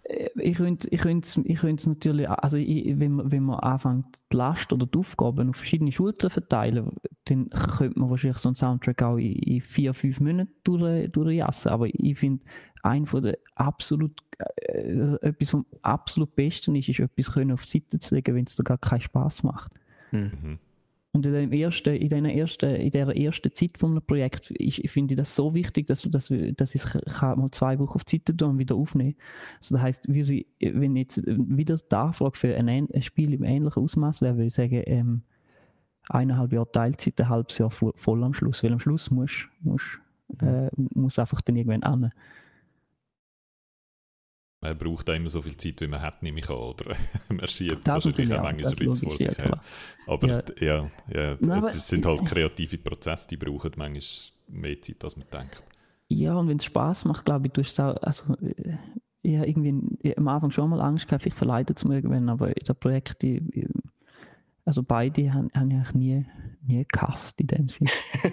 [SPEAKER 4] Äh, ich könnte ich könnte, ich könnte natürlich, also ich, wenn, man, wenn man anfängt, die Last oder die Aufgaben auf verschiedene Schultern verteilen, dann könnte man wahrscheinlich so einen Soundtrack auch in, in vier, fünf Monaten durch, durchjassen. Aber ich finde, ein von der absolut, äh, etwas vom absolut Besten ist, ist etwas können auf die Seite zu legen, wenn es da gar keinen Spaß macht. Mhm. Und in, dem ersten, in, der ersten, in der ersten Zeit von einem Projekt ich, ich finde das so wichtig, dass, dass, dass ich kann mal zwei Wochen auf die Seite tun und wieder aufnehmen also Das heisst, wenn jetzt wieder die Anfrage für ein, ein Spiel im ähnlichen Ausmaß wäre, würde ich sagen, ähm, eineinhalb Jahre Teilzeit, ein halbes Jahr voll, voll am Schluss. Weil am Schluss muss, muss, äh, muss einfach dann irgendwann an
[SPEAKER 2] man braucht immer so viel Zeit, wie man hat, nehme ich an. Oder man schiebt es wahrscheinlich auch manchmal ein bisschen vor sich her. Aber ja, ja, ja Nein, es sind halt kreative Prozesse, die brauchen manchmal mehr Zeit, als man denkt.
[SPEAKER 4] Ja, und wenn es Spaß macht, glaube ich, du hast auch, also, äh, ich habe irgendwie am Anfang schon mal Angst gehabt, vielleicht verleitet zu irgendwann, aber in der Projekt, die, also beide habe hab ich nie, nie gehasst in dem Sinne.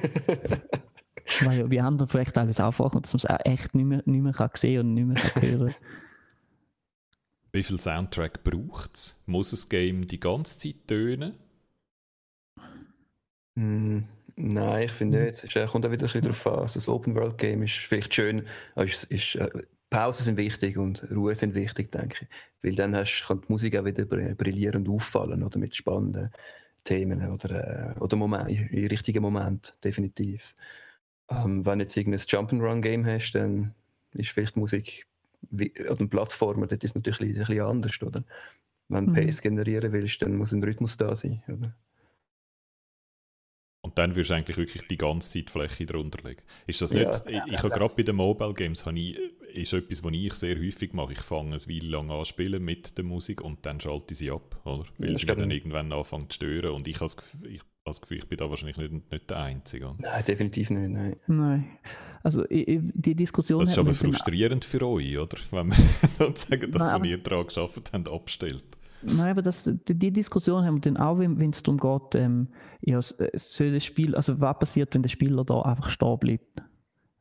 [SPEAKER 4] Weil ja wie andere Projekte teilweise auch vorkommt, dass man es auch echt nicht mehr, nicht mehr kann sehen und nicht mehr hören kann.
[SPEAKER 2] Wie viel Soundtrack braucht es? Muss ein Game die ganze Zeit tönen?
[SPEAKER 3] Mm, nein, ich finde nicht. Es kommt auch wieder ein bisschen darauf an. Also das Open-World-Game ist vielleicht schön, aber es ist, äh, Pausen sind wichtig und Ruhe sind wichtig, denke ich. Weil dann hast, kann die Musik auch wieder brillierend auffallen oder mit spannenden Themen oder, äh, oder Moment, in richtigen Moment, definitiv. Ähm, wenn du jetzt irgendein Jump'n'Run-Game hast, dann ist vielleicht Musik wie, oder eine Plattform, das ist natürlich ein bisschen anders, oder? Wenn du mhm. Pace generieren willst, dann muss ein Rhythmus da sein, oder?
[SPEAKER 2] Und dann wirst du eigentlich wirklich die ganze Zeit Fläche drunter legen. Ist das nicht, ja, ich, ich habe gerade bei den Mobile Games, ich, ist etwas, was ich sehr häufig mache. Ich fange ein Weile lang an spielen mit der Musik und dann schalte ich sie ab, oder? Weil sie dann irgendwann anfangen zu stören und ich habe das Gefühl, ich, das Gefühl, ich bin da wahrscheinlich nicht, nicht der Einzige.
[SPEAKER 3] Nein, definitiv nicht, nein.
[SPEAKER 4] Nein. Also die Diskussion...
[SPEAKER 2] Das ist aber frustrierend für euch, oder? Wenn man sozusagen das, was ihr daran geschafft habt, abstellt.
[SPEAKER 4] Nein, aber das, die, die, Diskussion haben wir dann auch, wenn es darum geht, ähm, ja, soll das Spiel, also was passiert, wenn der Spieler da einfach stehen bleibt?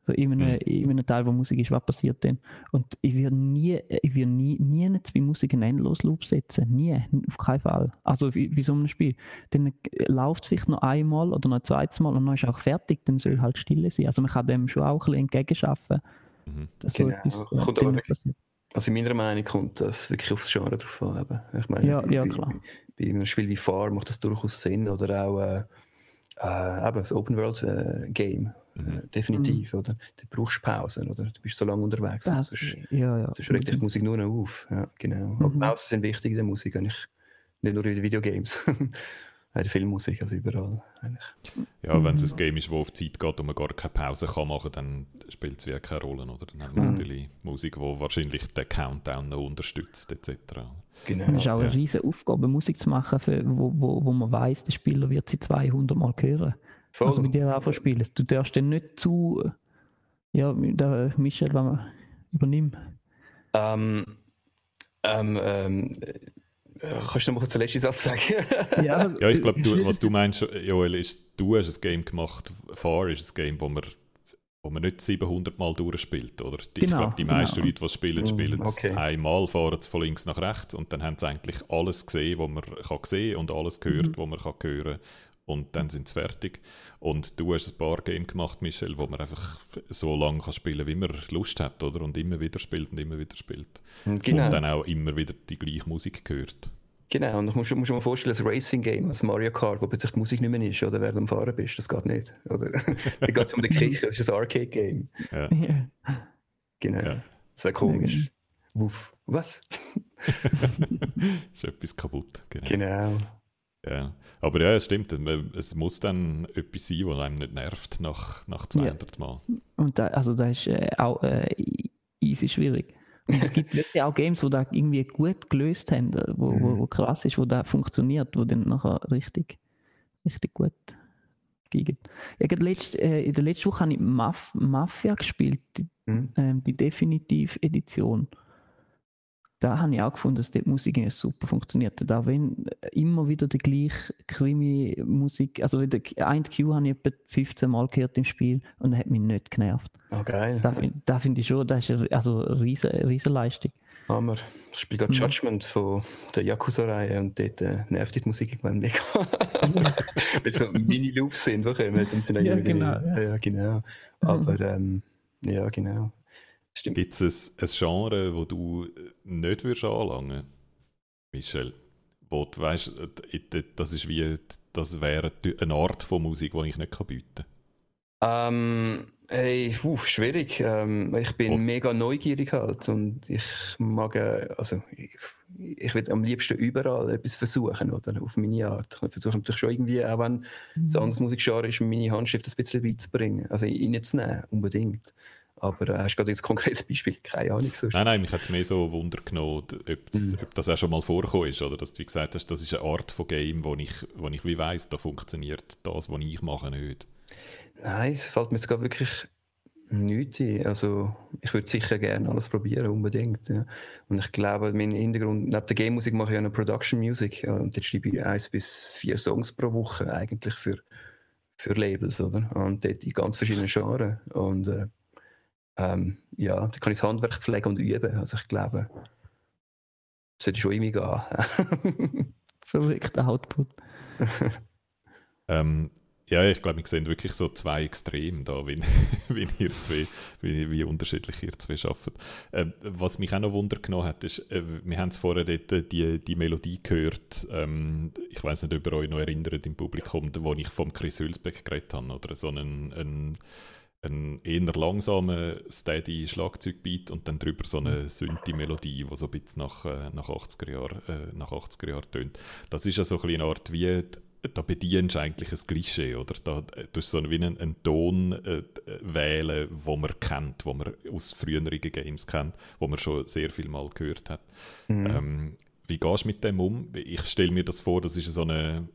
[SPEAKER 4] So in, einem, mhm. in einem Teil, wo Musik ist, was passiert denn? Und ich würde nie, ich würde nie, nie bei Musik einen Endlosloop setzen. Nie, auf keinen Fall. Also wie, wie so ein Spiel. Dann läuft es vielleicht noch einmal oder noch ein zweites Mal und dann ist auch fertig, dann soll halt Stille sein. Also man kann dem schon auch ein bisschen entgegenschaffen. Mhm. Dass
[SPEAKER 3] genau. so etwas, äh, aber passiert. Also in meiner Meinung kommt das wirklich aufs Genre drauf an. Ich meine,
[SPEAKER 4] ja, ja, klar.
[SPEAKER 3] Bei, bei einem Spiel wie Far macht das durchaus Sinn. Oder auch äh, äh, eben das Open World äh, Game. Mhm. Äh, definitiv, mhm. oder? Du brauchst Pausen, oder? Du bist so lange unterwegs. Das, sonst,
[SPEAKER 4] ja, ja.
[SPEAKER 3] sonst regt dich die Musik nur noch auf. Ja, genau. Mhm. Aber Pausen sind wichtig in der Musik, eigentlich. Nicht nur in den Videogames. in der Filmmusik, also überall eigentlich.
[SPEAKER 2] Ja, wenn es ein Game ist, das auf Zeit geht und man gar keine Pause kann machen kann, dann spielt es wirklich keine Rolle. Oder? Dann haben wir mhm. natürlich Musik, die wahrscheinlich den Countdown noch unterstützt, etc.
[SPEAKER 4] Genau. Es ist auch eine ja. riesige Aufgabe, Musik zu machen, für, wo, wo, wo man weiß, der Spieler wird sie 200 Mal hören. Voll. Also mit dir einfach spielen. Du darfst dann nicht zu. Ja, der Michel, wenn man übernimmt.
[SPEAKER 3] Ähm, ähm, ähm, Kannst du noch mal kurz den letzten Satz sagen?
[SPEAKER 2] ja, ja, ich glaube, was du meinst, Joel, ist, du hast ein Game gemacht, Far ist ein Game, wo man, wo man nicht 700 Mal durchspielt, oder? Genau, ich glaube, die meisten genau. Leute, die es spielen, spielen es okay. einmal, fahren es von links nach rechts und dann haben sie eigentlich alles gesehen, was man kann sehen und alles gehört, mhm. was man kann hören und dann sind sie fertig. Und du hast ein paar Games gemacht, Michel, wo man einfach so lange kann spielen wie man Lust hat, oder? Und immer wieder spielt und immer wieder spielt. Genau. Und dann auch immer wieder die gleiche Musik gehört.
[SPEAKER 3] Genau, und du musst, musst dir mal vorstellen, ein Racing-Game, ein Mario Kart, wo plötzlich die Musik nicht mehr ist, oder während du am Fahren bist, das geht nicht. Oder? da geht es um den Kicker, das ist ein Arcade-Game. Ja. Genau, ja. das wäre komisch. Wuff, was?
[SPEAKER 2] ist etwas kaputt,
[SPEAKER 3] genau. genau.
[SPEAKER 2] Ja, aber ja, es stimmt. Es muss dann etwas sein, was einem nicht nervt nach, nach 200 ja. Mal.
[SPEAKER 4] Und da, also das ist äh, auch äh, easy schwierig. Und es gibt wirklich auch Games, die da irgendwie gut gelöst haben, äh, wo, wo, wo krass ist, wo da funktioniert, wo dann nachher richtig, richtig gut ging. Ja, letzt, äh, in der letzten Woche habe ich Maf Mafia gespielt, die, mhm. ähm, die Definitiv-Edition da habe ich auch gefunden, dass die Musik super funktioniert. Da wenn immer wieder die gleiche Krimi-Musik, also ein Q habe ich etwa 15 Mal gehört im Spiel und hat mich nicht genervt.
[SPEAKER 3] Oh, geil.
[SPEAKER 4] Da, da finde ich schon, das ist eine, also eine riesige, riesige Leistung.
[SPEAKER 3] Hammer. Ich spiele gerade mhm. Judgment von der Yakuza-Reihe und dort äh, nervt die Musik irgendwann mega. Weil so Mini-Loops sind, die kommen und sind ja, genau. Ja, ja, genau. Aber ähm, ja, genau.
[SPEAKER 2] Gibt es ein, ein Genre, wo du nicht würdest anlangen Michel? Wo du weißt, das ist wie, das wäre eine Art von Musik, die ich nicht bieten
[SPEAKER 3] kann? Ähm, hey, uh, schwierig. Ähm, ich bin oh. mega neugierig halt und ich mag, äh, also ich, ich will am liebsten überall etwas versuchen, oder? Auf meine Art. Ich versuche natürlich schon irgendwie, auch wenn es mhm. ein anderes Musikgenre ist, meine Handschrift ein bisschen beizubringen. Also reinzunehmen, unbedingt. Aber äh, hast du gerade jetzt ein konkretes Beispiel? Keine Ahnung.
[SPEAKER 2] Sonst. Nein, nein, mich hat es mehr so Wunder genommen, ob, mhm. ob das auch schon mal vorgekommen ist. Oder dass du gesagt hast, das ist eine Art von Game, wo ich, wo ich wie weiss, da funktioniert das, was ich mache, nicht.
[SPEAKER 3] Nein, es fällt mir jetzt gerade wirklich nichts ein. Also, ich würde sicher gerne alles probieren, unbedingt. Ja. Und ich glaube, mein Hintergrund, neben der Game-Musik mache ich auch eine Production Music. Ja, und jetzt schreibe ich eins bis vier Songs pro Woche eigentlich für, für Labels, oder? Und dort in ganz verschiedenen Genres. Und äh, ähm, ja, da kann ich das Handwerk pflegen und üben. Also ich glaube, das sollte schon irgendwie gehen.
[SPEAKER 4] Verrückter Output.
[SPEAKER 2] ähm, Ja, ich glaube, wir sehen wirklich so zwei Extreme da, wie, wie ihr zwei, wie, wie unterschiedlich ihr zwei arbeitet. Äh, was mich auch noch Wunder genommen hat, ist, äh, wir haben es vorher dort, äh, die, die Melodie gehört, ähm, ich weiß nicht, ob ihr euch noch erinnert im Publikum, wo ich vom Chris Hülsbeck geredet habe, oder so einen, einen ein eher langsamer, steady Schlagzeugbeat und dann drüber so eine Synthi-Melodie, die so ein bisschen nach, äh, nach 80er Jahren äh, nach 80er Jahren tönt. Das ist ja so ein eine Art wie, da bedienst du eigentlich ein Klischee, oder? Da tust so wie einen, einen Ton äh, wählen, wo man kennt, wo man aus früheren Games kennt, wo man schon sehr viel mal gehört hat. Mhm. Ähm, wie gehst du mit dem um? Ich stelle mir das vor, das ist so eine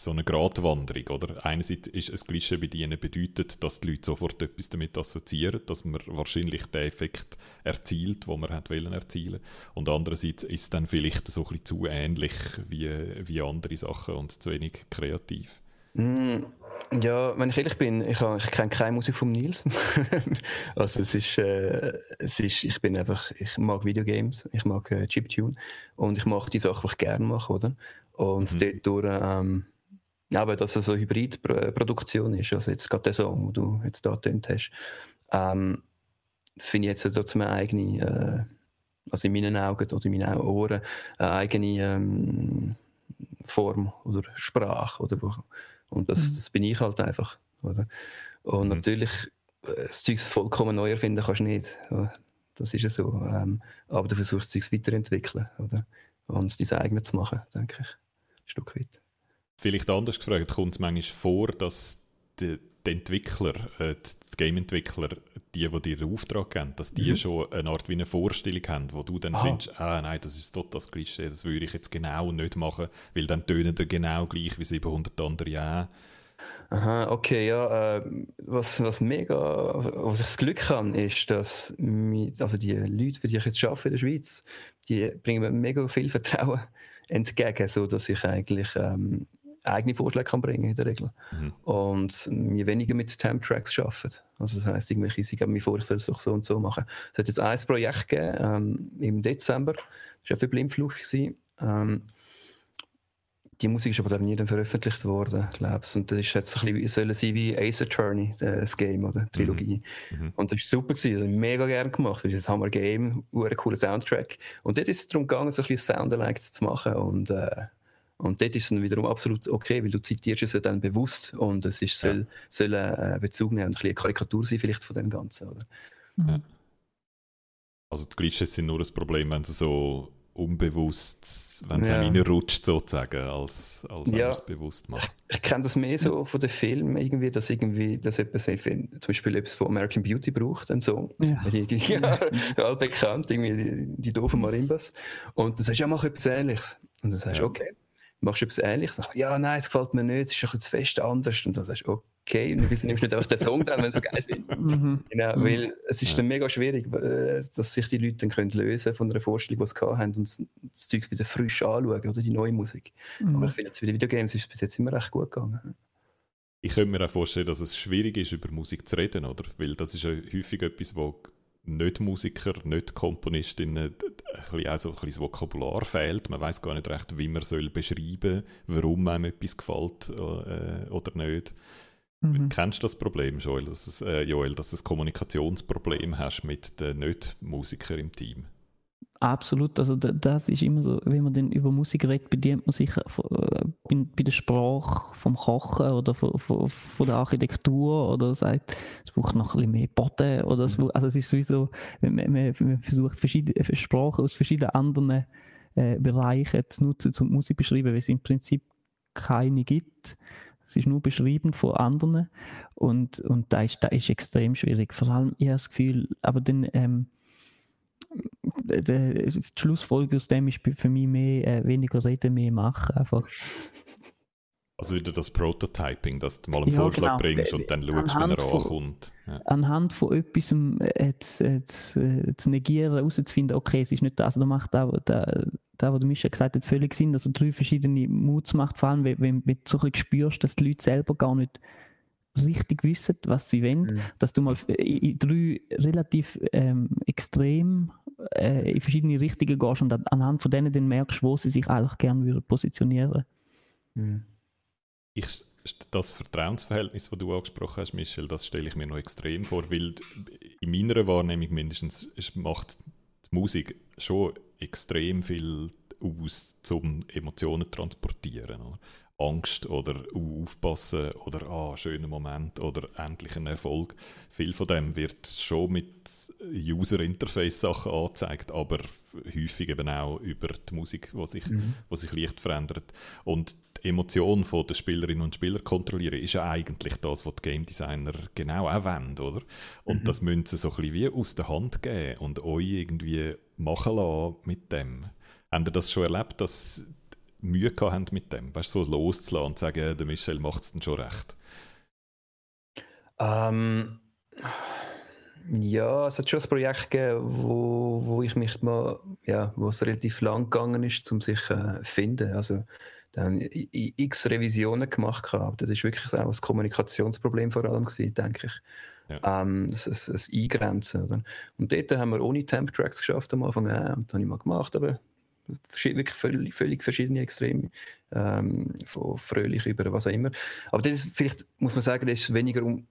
[SPEAKER 2] so eine Gratwanderung, oder? Einerseits ist ein Klischee bedienen bedeutet, dass die Leute sofort etwas damit assoziieren, dass man wahrscheinlich den Effekt erzielt, den man hat wollen erzielen. Und andererseits ist es dann vielleicht so ein bisschen zu ähnlich wie, wie andere Sachen und zu wenig kreativ.
[SPEAKER 3] Mm, ja, wenn ich ehrlich bin, ich, ich kenne keine Musik von Nils. also es ist, äh, es ist, ich bin einfach, ich mag Videogames, ich mag äh, Chiptune und ich mache die Sachen, die ich gerne mache, oder? Und mhm. dort ähm, aber dass es so eine Hybridproduktion ist, also jetzt gerade der Song, den du jetzt da getönt hast, ähm, finde ich jetzt trotzdem eine eigene, äh, also in meinen Augen oder in meinen Ohren, eine eigene ähm, Form oder Sprache. Oder wo, und das, mhm. das bin ich halt einfach. Oder? Und mhm. natürlich, äh, das Zeug vollkommen neu erfinden kannst du nicht. Oder? Das ist ja so. Ähm, aber du versuchst das Zeug weiterentwickeln oder? und es dein eigenes zu machen, denke ich. Ein Stück weit.
[SPEAKER 2] Vielleicht anders gefragt, kommt es manchmal vor, dass die, die Entwickler, äh, die Game-Entwickler, die, die dir den Auftrag geben, dass die mhm. schon eine Art wie eine Vorstellung haben, wo du dann Aha. findest, ah nein, das ist total das Klischee, das würde ich jetzt genau nicht machen, weil dann tönen die genau gleich wie 700 andere auch.
[SPEAKER 3] Aha, okay, ja. Äh, was, was mega, was ich das Glück habe, ist, dass mit, also die Leute, für die ich jetzt arbeite in der Schweiz, die bringen mir mega viel Vertrauen entgegen, so dass ich eigentlich ähm, eigene Vorschläge kann bringen in der Regel. Mhm. Und je weniger mit Temp-Tracks arbeiten. Also das heisst, irgendwelche, sie geben mir vor, ich soll es doch so und so machen. Es hat jetzt ein Projekt gegeben, ähm, im Dezember, das war für Blindfluch. Ähm, die Musik ist aber glaube ich nie veröffentlicht worden, glaub's. Und das ist jetzt ein bisschen sollen sein wie Ace Attorney, das Game oder die Trilogie. Mhm. mhm. Und das war super gewesen, das mega gerne gemacht. Das ist ein Hammer Game, ein cooler Soundtrack. Und dort ist es darum gegangen, so ein bisschen Soundalike zu machen und äh, und dort ist es dann wiederum absolut okay, weil du zitierst es ja dann bewusst und es ist, soll, ja. soll einen äh, Bezug nehmen und ein eine Karikatur sein vielleicht von dem Ganzen. Oder?
[SPEAKER 2] Ja. Also die Glitches sind nur das Problem, wenn sie so unbewusst, wenn es ja. einem reinrutscht sozusagen, als, als wenn ja. man es bewusst macht.
[SPEAKER 3] Ich, ich kenne das mehr so von den Filmen irgendwie, dass irgendwie, dass etwas, zum Beispiel etwas von American Beauty braucht, ein Song. Ja. ja, allbekannt, irgendwie die, die doofen Marimbas. Und dann sagst du, ja, mach etwas Ähnliches. Und dann sagst du, okay machst du etwas Ähnliches? Sag, ja, nein, es gefällt mir nicht, es ist ein bisschen zu fest anders. Und dann sagst du, okay, und wieso nimmst du nicht einfach den Song dann, wenn du so geil findest? Mhm. Genau, mhm. weil es ist dann mega schwierig, äh, dass sich die Leute dann können lösen von einer Vorstellung, die sie haben und das Zeug wieder frisch anschauen oder die neue Musik. Mhm. Aber ich finde, bei den Videogames ist es bis jetzt immer recht gut gegangen.
[SPEAKER 2] Ich könnte mir auch vorstellen, dass es schwierig ist, über Musik zu reden, oder? Weil das ist ja häufig etwas, wo nicht-Musiker, Nicht-Komponistinnen ein also ein bisschen das Vokabular fehlt. Man weiß gar nicht recht, wie man soll beschreiben warum einem etwas gefällt äh, oder nicht. Mhm. Kennst du das Problem, Joel, dass, es, äh, Joel, dass du ein Kommunikationsproblem hast mit den Nicht-Musikern im Team?
[SPEAKER 4] Absolut, also das ist immer so, wenn man dann über Musik redet, bedient man sich äh, bei der Sprache vom Kochen oder von, von, von, der Architektur oder sagt, es braucht noch ein bisschen mehr Boden oder so. Also es ist sowieso, man, man, man versucht verschiedene Sprachen aus verschiedenen anderen äh, Bereichen zu nutzen, um Musik zu beschreiben, weil es im Prinzip keine gibt. Es ist nur beschrieben von anderen und, und da ist, da ist extrem schwierig. Vor allem, ich habe das Gefühl, aber dann ähm, die Schlussfolge aus dem ist für mich mehr, äh, weniger reden, mehr machen. Einfach.
[SPEAKER 2] Also wieder das Prototyping, dass du mal einen ja, Vorschlag genau. bringst und dann schaust, wenn er ankommt.
[SPEAKER 4] Ja. Anhand von etwas äh, zu, äh, zu, negieren, herauszufinden, okay, es ist nicht das. Also da macht da, da, da was du Mischa gesagt hast, völlig Sinn, dass er drei verschiedene Moods macht, vor allem wenn, wenn, wenn du so ein spürst, dass die Leute selber gar nicht richtig wissen, was sie wollen, mhm. dass du mal in drei relativ ähm, extrem äh, in verschiedene Richtungen gehst und anhand von denen dann merkst, wo sie sich eigentlich gerne positionieren
[SPEAKER 2] mhm. Ich das Vertrauensverhältnis, das du angesprochen hast, Michel, das stelle ich mir noch extrem vor, weil in meiner Wahrnehmung mindestens macht die Musik schon extrem viel aus, um Emotionen zu transportieren. Oder? Angst oder uh, aufpassen oder ah, schöner Moment oder endlich ein Erfolg. Viel von dem wird schon mit User-Interface-Sachen angezeigt, aber häufig eben auch über die Musik, die sich, mhm. sich leicht verändert. Und die Emotion der Spielerinnen und Spieler kontrollieren, ist ja eigentlich das, was die Game Designer genau auch wollen, oder? Und mhm. das müssen sie so ein bisschen wie aus der Hand geben und euch irgendwie machen lassen mit dem. Habt ihr das schon erlebt, dass Mühe gehabt mit dem? Weißt du, so loszulassen und zu sagen, der Michel macht es dann schon recht?
[SPEAKER 3] Ähm, ja, es hat schon ein Projekt gegeben, wo, wo ich mich mal, ja, wo es relativ lang gegangen ist, um sich zu äh, finden. Also, dann x Revisionen gemacht habe. Das ist wirklich auch ein Kommunikationsproblem vor allem gewesen, denke ich. Ja. Ähm, das, das, das Eingrenzen. Oder? Und dort haben wir ohne Temp-Tracks geschafft am Anfang. Äh, das habe ich mal gemacht, aber wirklich völlig, völlig verschiedene Extreme, ähm, von fröhlich über was auch immer. Aber das ist, vielleicht muss man sagen, das ist weniger um,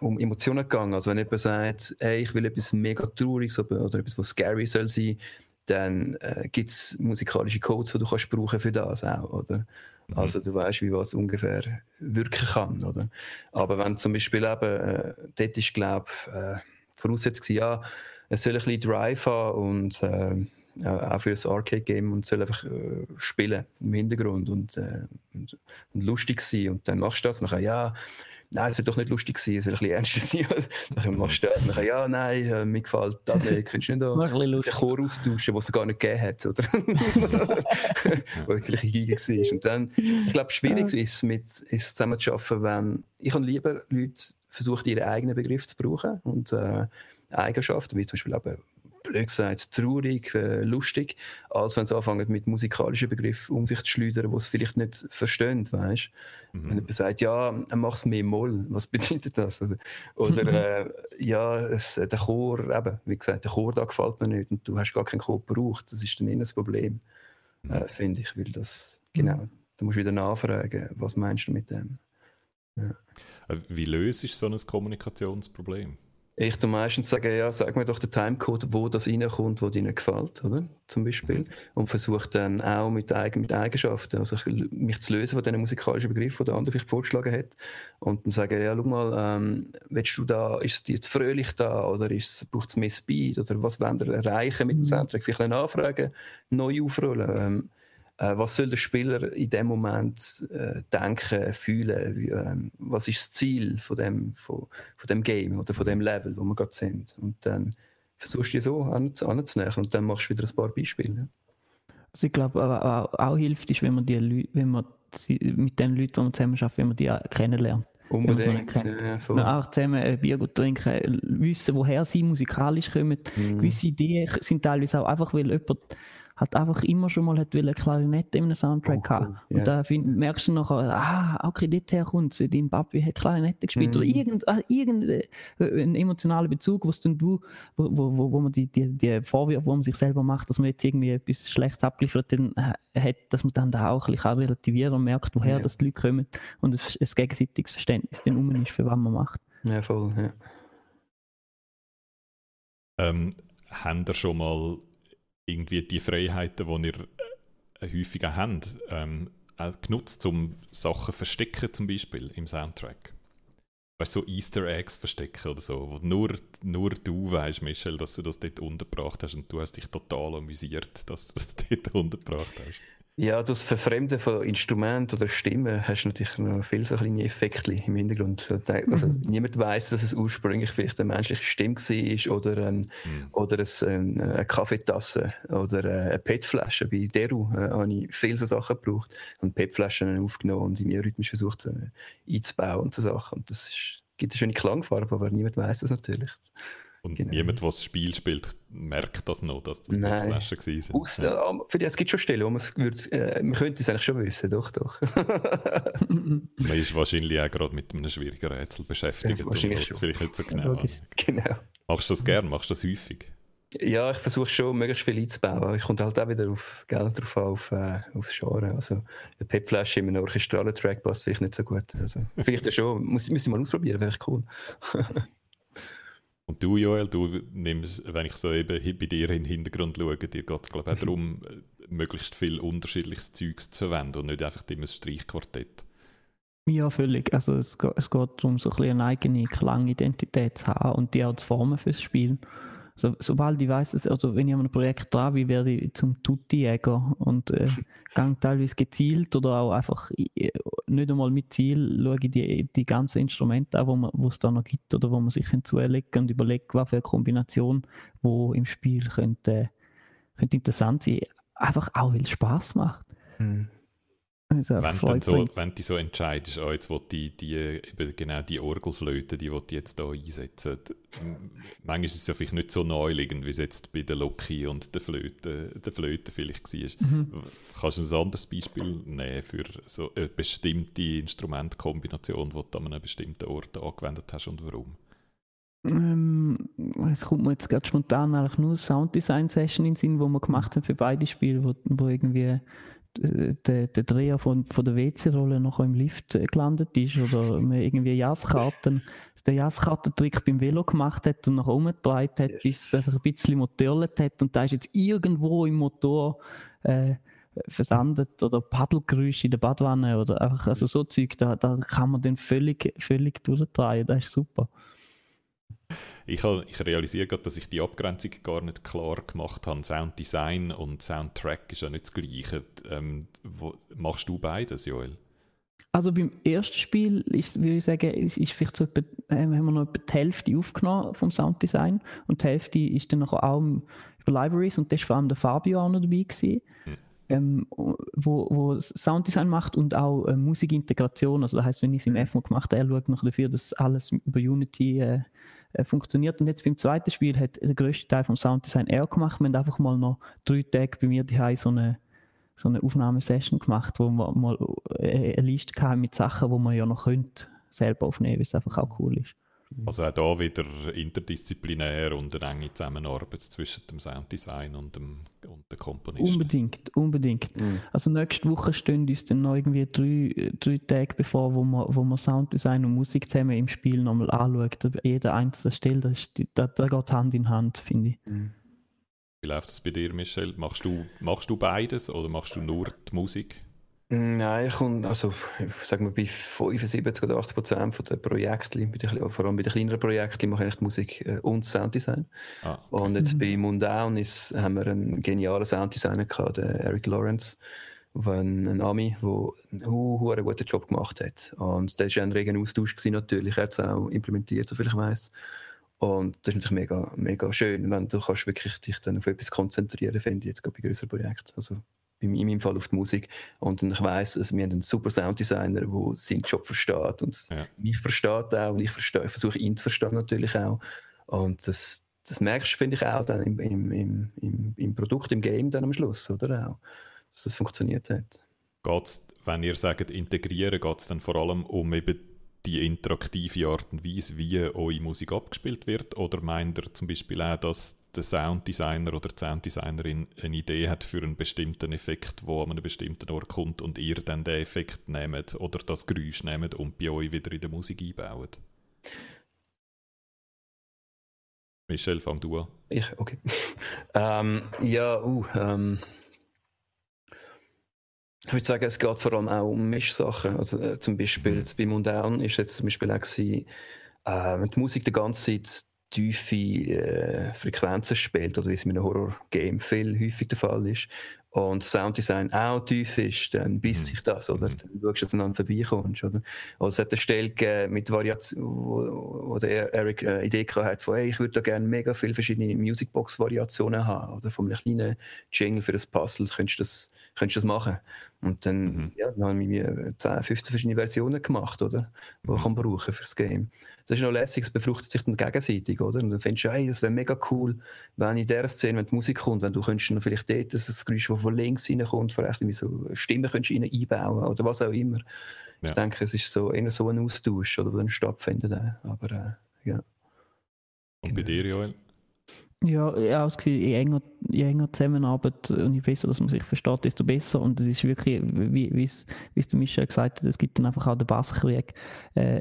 [SPEAKER 3] um Emotionen gegangen. Also wenn jemand sagt, hey, ich will etwas mega Trauriges oder, oder etwas, was scary soll sein, dann äh, gibt es musikalische Codes, die du kannst brauchen für das auch, oder? Mhm. Also du weißt, wie was ungefähr wirken kann, oder? Aber wenn zum Beispiel eben, äh, dort ist, glaube ich, äh, voraussetzt ja, es soll ein bisschen Drive haben und äh, äh, auch für das Arcade-Game und soll einfach äh, spielen im Hintergrund und, äh, und, und, lustig sein. Und dann machst du das. Und dann, ja, nein, es soll doch nicht lustig sein, es soll ein bisschen ernster sein. dann machst du das. Und dann, ja, nein, äh, mir gefällt das nicht. Könntest du nicht da den Chor austauschen, den es gar nicht gegeben hat? Oder? Wo wirklich Giga war. Und dann, ich glaube, schwierig ist es, mit, ist zusammen zu arbeiten, wenn ich und lieber Leute versuchen, ihren eigenen Begriff zu brauchen und äh, Eigenschaften, wie zum Beispiel eben blöd gesagt, traurig, äh, lustig, als wenn sie anfangen mit musikalischen Begriffen um sich zu schleudern, die es vielleicht nicht verstehen, weißt mhm. Wenn jemand sagt, ja, mach es mehr Moll, was bedeutet das? Also, oder, äh, ja, es, der Chor, eben, wie gesagt, der Chor da gefällt mir nicht und du hast gar keinen Chor gebraucht, das ist dann eher ein Problem, mhm. äh, finde ich, weil das, genau, du musst wieder nachfragen, was meinst du mit dem?
[SPEAKER 2] Ja. Äh, wie löst du so ein Kommunikationsproblem?
[SPEAKER 3] Ich tu meistens sagen, ja, sag mir doch den Timecode, wo das reinkommt, wo dir nicht gefällt, oder? Zum Beispiel. Und versuche dann auch mit, Eigen, mit Eigenschaften, also mich zu lösen von diesen musikalischen Begriffen, die der andere vielleicht vorgeschlagen hat. Und dann sagen, ja, schau mal, ähm, willst du da, ist es dir jetzt fröhlich da, oder braucht es mehr Speed, oder was wollen wir erreichen mit dem mhm. Soundtrack? Vielleicht nachfragen, neu aufrollen. Ähm, äh, was soll der Spieler in dem Moment äh, denken, fühlen? Wie, ähm, was ist das Ziel von dem, von, von dem Game oder von dem Level, wo wir gerade sind? Und dann versuchst du die so anzunähern und dann machst du wieder ein paar Beispiele.
[SPEAKER 4] Also ich glaube, auch, auch, hilft ist, wenn man, die Leute, wenn man mit den Leuten, die man zusammen schafft, wenn man die kennenlernt.
[SPEAKER 3] Unbedingt.
[SPEAKER 4] Ja, auch zusammen ein Bier gut trinken, wissen, woher sie musikalisch kommen. Mhm. Gewisse Ideen sind teilweise auch einfach, weil jemand halt einfach immer schon mal hat eine Klarinette in einem Soundtrack oh, haben. Und yeah. da find, merkst du nachher, ah, okay, dort her kommt es, dein Papi hat Klarinette gespielt. Mm. Oder irgendein irgendein äh, emotionaler Bezug, was dann du, wo, wo, wo man die, die, die Vorwürfe, wo man sich selber macht, dass man jetzt irgendwie etwas Schlechtes abliefert, dann äh, hat, dass man dann da auch ein bisschen relativieren und merkt, woher yeah. das die Leute kommen und ein, gegenseitiges Verständnis dann um ist, für was man macht.
[SPEAKER 3] Ja, voll, ja.
[SPEAKER 2] Ähm, haben ihr schon mal irgendwie die Freiheiten, die ihr äh, häufig auch habt, ähm, auch genutzt, um Sachen zu verstecken, zum Beispiel im Soundtrack. Weißt du, so Easter Eggs verstecken oder so, wo nur, nur du weißt, Michel, dass du das dort untergebracht hast und du hast dich total amüsiert, dass du das dort untergebracht hast.
[SPEAKER 3] Ja, das Verfremden von Instrumenten oder Stimmen hast du natürlich noch viele so kleine Effekte im Hintergrund. Also, mhm. niemand weiß, dass es ursprünglich vielleicht eine menschliche Stimme war oder, ein, mhm. oder ein, eine Kaffeetasse oder eine PET-Flasche. Bei Deru äh, habe ich viele so Sachen gebraucht und PET-Flaschen aufgenommen und in mir rhythmisch versucht äh, einzubauen und so Sachen. Und das ist, gibt eine schöne Klangfarbe, aber niemand weiß das natürlich.
[SPEAKER 2] Und genau. niemand, der das Spiel spielt, merkt das noch, dass das Bettflaschen
[SPEAKER 3] waren. Aus, ja. für die, es gibt schon Stellen, wo man es würde, äh, man könnte es eigentlich schon wissen, doch, doch.
[SPEAKER 2] man ist wahrscheinlich auch gerade mit einem schwierigen Rätsel beschäftigt ja,
[SPEAKER 3] und
[SPEAKER 2] weiß vielleicht nicht so genau.
[SPEAKER 3] genau.
[SPEAKER 2] Machst du das gern? Machst du das häufig?
[SPEAKER 3] Ja, ich versuche schon, möglichst viel einzubauen. Ich komme halt auch wieder auf Geld drauf auf, äh, aufs Genre. Also, eine Pep-Flasche in einem orchestralen Track passt vielleicht nicht so gut. Also, vielleicht ja schon. Muss, muss ich mal ausprobieren, wäre cool.
[SPEAKER 2] Und du, Joel, du nimmst, wenn ich so eben bei dir in den Hintergrund schaue, dir geht es, glaube ich, auch darum, möglichst viel unterschiedliches Zeugs zu verwenden und nicht einfach immer ein Streichquartett.
[SPEAKER 4] Ja, völlig. Also es, es geht darum, so ein eine eigene Klangidentität zu haben und die auch zu formen fürs Spiel. So, sobald ich weiß, also wenn ich an einem Projekt dran bin, werde ich zum Tutti-Jäger und äh, gehe teilweise gezielt oder auch einfach äh, nicht einmal mit Ziel, schaue ich die, die ganzen Instrumente an, wo es da noch gibt oder wo man sich hinzulegen und überlege, was für eine Kombination, wo im Spiel könnte, könnte interessant sein. Einfach auch, weil es Spaß macht. Mhm.
[SPEAKER 2] Also wenn, so, wenn du so entscheidest, oh, jetzt will die, die, genau die Orgelflöte, die will jetzt hier einsetzen, manchmal ist es ja vielleicht nicht so neuliegend, wie es jetzt bei der Loki und der Flöte, der Flöte vielleicht war. Mhm. Kannst du ein anderes Beispiel nehmen für so eine bestimmte Instrumentkombination, die du an einem bestimmten Ort angewendet hast und warum?
[SPEAKER 4] Ähm, es kommt mir jetzt gerade spontan eigentlich nur Sounddesign-Session in den Sinn, wo wir gemacht haben für beide Spiele, wo, wo irgendwie der, der Dreher von, von der WC-Rolle noch im Lift gelandet ist oder man irgendwie Jasskarten, den Jasskartentrick beim Velo gemacht hat und nach oben gedreht hat, yes. bis es einfach ein bisschen motörlet hat und da ist jetzt irgendwo im Motor äh, versandet oder Paddelgeräusche in der Badwanne oder einfach also so Zeug, da, da kann man den völlig, völlig durchdrehen, das ist super.
[SPEAKER 2] Ich, habe, ich realisiere gerade, dass ich die Abgrenzung gar nicht klar gemacht habe. Sounddesign und Soundtrack ist ja nicht das Gleiche. Ähm, wo, machst du beides, Joel?
[SPEAKER 4] Also beim ersten Spiel ist, würde ich sagen, ist, ist vielleicht so etwa, äh, haben wir noch etwa die Hälfte aufgenommen vom Sounddesign und die Hälfte ist dann auch über Libraries und das war vor allem der Fabio auch noch dabei gewesen. Hm. Ähm, wo, wo Sounddesign macht und auch äh, Musikintegration. Also das heißt, wenn ich es im FMO gemacht habe, er schaut noch dafür, dass alles über Unity äh, äh, funktioniert. Und jetzt beim zweiten Spiel hat der größte Teil vom Sounddesign er gemacht. Wir haben einfach mal noch drei Tage bei mir die so eine so eine Aufnahmesession gemacht, wo wir mal äh, eine Liste haben mit Sachen, wo man ja noch könnte selber aufnehmen, weil es einfach auch cool ist.
[SPEAKER 2] Mhm. Also auch da wieder interdisziplinär und eine enge Zusammenarbeit zwischen dem Sounddesign und dem, und dem Komponisten.
[SPEAKER 4] Unbedingt, unbedingt. Mhm. Also nächste Woche stehen uns dann noch irgendwie drei, drei Tage bevor, wo man, wo man Sounddesign und Musik zusammen im Spiel nochmal anschaut. Jeder einzelne Stelle, das, da, da geht Hand in Hand, finde ich. Mhm.
[SPEAKER 2] Wie läuft das bei dir, Michel? Machst du, machst du beides oder machst du nur die Musik?
[SPEAKER 3] Nein, ich komme, also, sagen wir, bei 75 oder 80 Prozent der Projekte, vor allem bei den kleineren Projekten, mache ich die Musik äh, und Sounddesign. Ah, okay. Und jetzt bei Mundown ist, haben wir einen genialen Sounddesigner gehabt, den Eric Lawrence, ein, ein Ami, der einen, einen guten Job gemacht hat. Und das war ein reger Austausch gewesen, natürlich. Er hat es auch implementiert, soviel ich weiß. Und das ist natürlich mega, mega schön, wenn du kannst wirklich dich dann auf etwas konzentrieren, finde ich jetzt gerade bei größeren Projekten. Also, in meinem Fall auf die Musik. Und ich weiss, also wir haben einen super Sounddesigner, der seinen Job versteht und ja. mich versteht auch und ich, verstehe, ich versuche ihn zu verstehen natürlich auch. Und das, das merkst du, finde ich, auch dann im, im, im, im, Produkt, im Game dann am Schluss, oder auch, dass das funktioniert hat.
[SPEAKER 2] Geht's, wenn ihr sagt integrieren, geht es dann vor allem um eben die interaktive Art und Weise, wie eure Musik abgespielt wird? Oder meint ihr zum Beispiel auch, dass der Sounddesigner oder die Sounddesignerin eine Idee hat für einen bestimmten Effekt, der an einem bestimmten Ort kommt und ihr dann den Effekt nehmt oder das Geräusch nehmt und bei euch wieder in der Musik einbaut? Michel, fang du an.
[SPEAKER 3] Ich, okay. ähm, ja, uh, ähm, ich würde sagen, es geht vor allem auch um Mischsachen. Also, äh, zum Beispiel mhm. bei Mundern ist jetzt zum Beispiel auch gewesen, äh, wenn die Musik die ganze Zeit tiefe äh, Frequenzen spielt, oder wie es in einem Horror-Game viel häufig der Fall ist, und Sounddesign auch tief ist, dann bis sich mhm. das, oder? Mhm. Dann schaust du, dass du dann vorbeikommst, oder? Also es hat eine Stelle mit Variation, wo, wo der Eric eine Idee hat von, hey, ich würde da gerne mega viele verschiedene Musicbox-Variationen haben, oder? Von einem kleinen Jingle für das Puzzle, könntest du das, könntest du das machen? Und dann, mhm. ja, dann haben wir 10, 15 verschiedene Versionen gemacht, oder? Die mhm. man brauchen für das Game. Das ist noch lässig, es befruchtet sich dann gegenseitig, oder? Und dann findest du, hey, das wäre mega cool, wenn in dieser Szene, wenn die Musik kommt, wenn du könntest noch vielleicht dort das Geräusch, das von links reinkommt, vielleicht irgendwie so Stimmen könntest rein einbauen oder was auch immer. Ja. Ich denke, es ist so eher so ein Austausch, oder, der dann stattfindet. Aber, äh, ja.
[SPEAKER 2] Und bei dir, Joel?
[SPEAKER 4] Ja, ich habe das Gefühl, je enger, je enger Zusammenarbeit und je besser, dass man sich versteht, desto besser. Und es ist wirklich, wie, wie es, wie es der Michel gesagt hat, es gibt dann einfach auch den Basskrieg. Äh,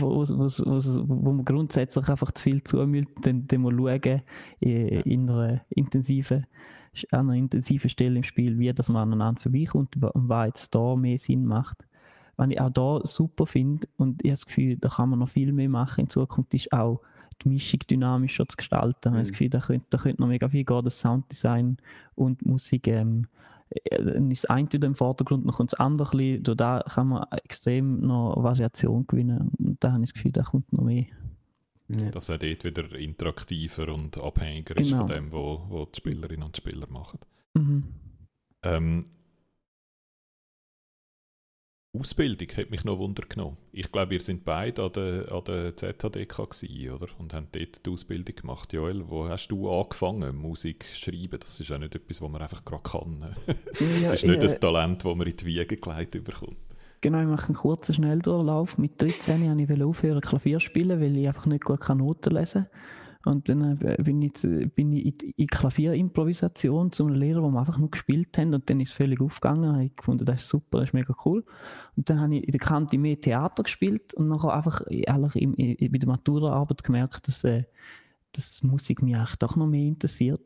[SPEAKER 4] wo, wo, wo, wo man grundsätzlich einfach zu viel zumüllt, dann, dann mal schauen, in, in einer intensiven, an einer intensiven Stelle im Spiel, wie dass man aneinander vorbeikommt und was jetzt da mehr Sinn macht. Was ich auch da super finde und ich habe das Gefühl, da kann man noch viel mehr machen in Zukunft, ist auch die Mischung dynamischer zu gestalten. Mhm. Ich habe das mhm. Gefühl, da könnte, da könnte noch mega viel gehen, das Sounddesign und Musik. Ähm, äh, dann ist das eine wieder im Vordergrund, dann kommt das andere ein bisschen, durch da kann man extrem noch Variation gewinnen. Und da habe ich das Gefühl, da kommt noch mehr.
[SPEAKER 2] Ja. Dass er dort wieder interaktiver und abhängiger genau. ist von dem, was die Spielerinnen und Spieler machen. Mhm. Ähm, Ausbildung hat mich noch Wunder genommen. Ich glaube, ihr seid beide an der, an der ZHDK gewesen, oder? Und haben dort die Ausbildung gemacht. Joel, wo hast du angefangen, Musik zu schreiben? Das ist ja nicht etwas, was man einfach gerade kann. Es ist nicht ja, ein Talent, das man in die Wiege gelegt bekommt.
[SPEAKER 4] Genau, ich mache einen kurzen Schnelldurchlauf. Mit 13 wollte ich aufhören, Klavier spielen, weil ich einfach nicht gut Noten lesen kann. Und dann äh, bin ich, bin ich in Klavierimprovisation zu einem Lehrer, wo wir einfach nur gespielt haben. Und dann ist es völlig aufgegangen. Ich gefunden, das ist super, das ist mega cool. Und dann habe ich in der Kante mehr Theater gespielt und nachher einfach ehrlich in, in, bei der Maturaarbeit gemerkt, dass, äh, dass Musik mich eigentlich doch noch mehr interessiert.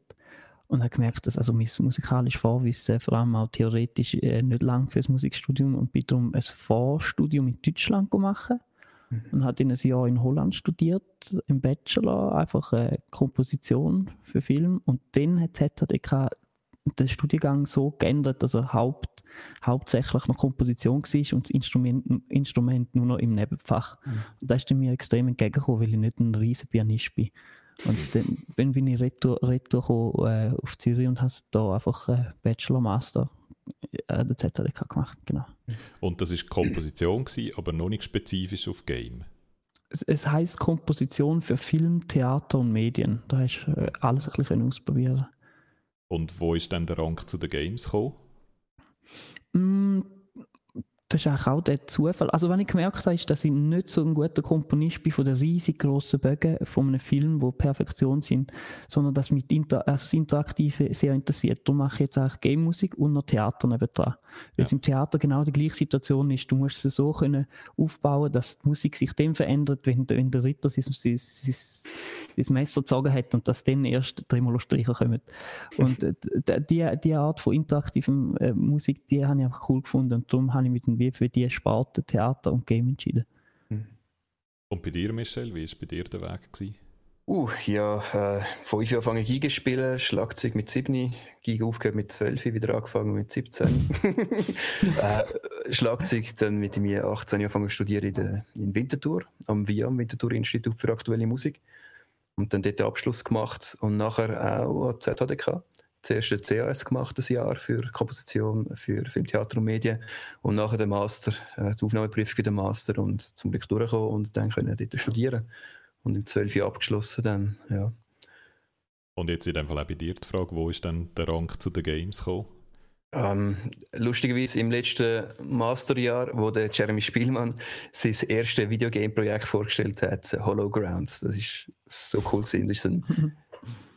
[SPEAKER 4] Und habe gemerkt, dass also mein musikalisches Vorwissen, vor allem auch theoretisch, äh, nicht lang für das Musikstudium und bin darum ein Vorstudium in Deutschland gemacht. Und hat in ein Jahr in Holland studiert, im Bachelor, einfach äh, Komposition für Film. Und dann hat ZHDK den Studiengang so geändert, dass er Haupt, hauptsächlich noch Komposition war und das Instrument, Instrument nur noch im Nebenfach. Mhm. Und das ist mir extrem entgegengekommen, weil ich nicht ein riesen Pianist bin. Und dann bin ich retour, retour äh, auf Zürich und habe da einfach äh, Bachelor, Master äh, der ZLK gemacht, genau.
[SPEAKER 2] Und das ist Komposition gewesen, aber noch nicht spezifisch auf Game?
[SPEAKER 4] Es, es heisst Komposition für Film, Theater und Medien. Da hast du äh, alles ein bisschen ausprobieren.
[SPEAKER 2] Und wo ist dann der Rang zu den Games gekommen?
[SPEAKER 4] Mm, das ist auch der Zufall. Also, was ich gemerkt habe, ist, dass ich nicht so ein guter Komponist bin von den riesig grossen Bögen von einem Film, wo Perfektion sind, sondern dass mich Inter also das Interaktive sehr interessiert. Darum mache ich jetzt eigentlich Game-Musik und noch Theater nebendran. Weil es im Theater genau die gleiche Situation ist. Du musst es so können aufbauen, dass die Musik sich dem verändert, wenn, wenn der Ritter sein, sein, sein Messer gezogen hat und dass dann erst Tremolo-Streicher kommen. Und äh, die, die Art von interaktiven äh, Musik, die habe ich einfach cool gefunden und darum habe ich mit dem wie für die Sparte Theater und Game entschieden. Hm.
[SPEAKER 2] Und bei dir, Michel, wie war bei dir der Weg? Gewesen?
[SPEAKER 3] Uh, ja, äh, fünf Jahre angefangen Giga spielen, Schlagzeug mit 7, Giga aufgehört mit 12, wieder angefangen mit 17. äh, Schlagzeug dann mit mir 18 Jahren angefangen zu studieren in, der, in Winterthur, am VIA, Winterthur Institut für aktuelle Musik. Und dann dort den Abschluss gemacht und nachher auch an ZHDK zuerst ein CAS gemacht, ein Jahr für Komposition, für Film, Theater und Medien und nachher den Master, äh, die Aufnahmeprüfung den Master und zum Glück durchgekommen und dann können dort studieren und im 12 Jahr abgeschlossen dann, ja.
[SPEAKER 2] Und jetzt in dem Fall auch bei dir die Frage, wo ist dann der Rang zu den Games gekommen?
[SPEAKER 3] Ähm, lustigerweise im letzten Masterjahr, wo der Jeremy Spielmann sein erstes Videogame-Projekt vorgestellt hat, Holograms. Das ist so cool gewesen. Das ist ein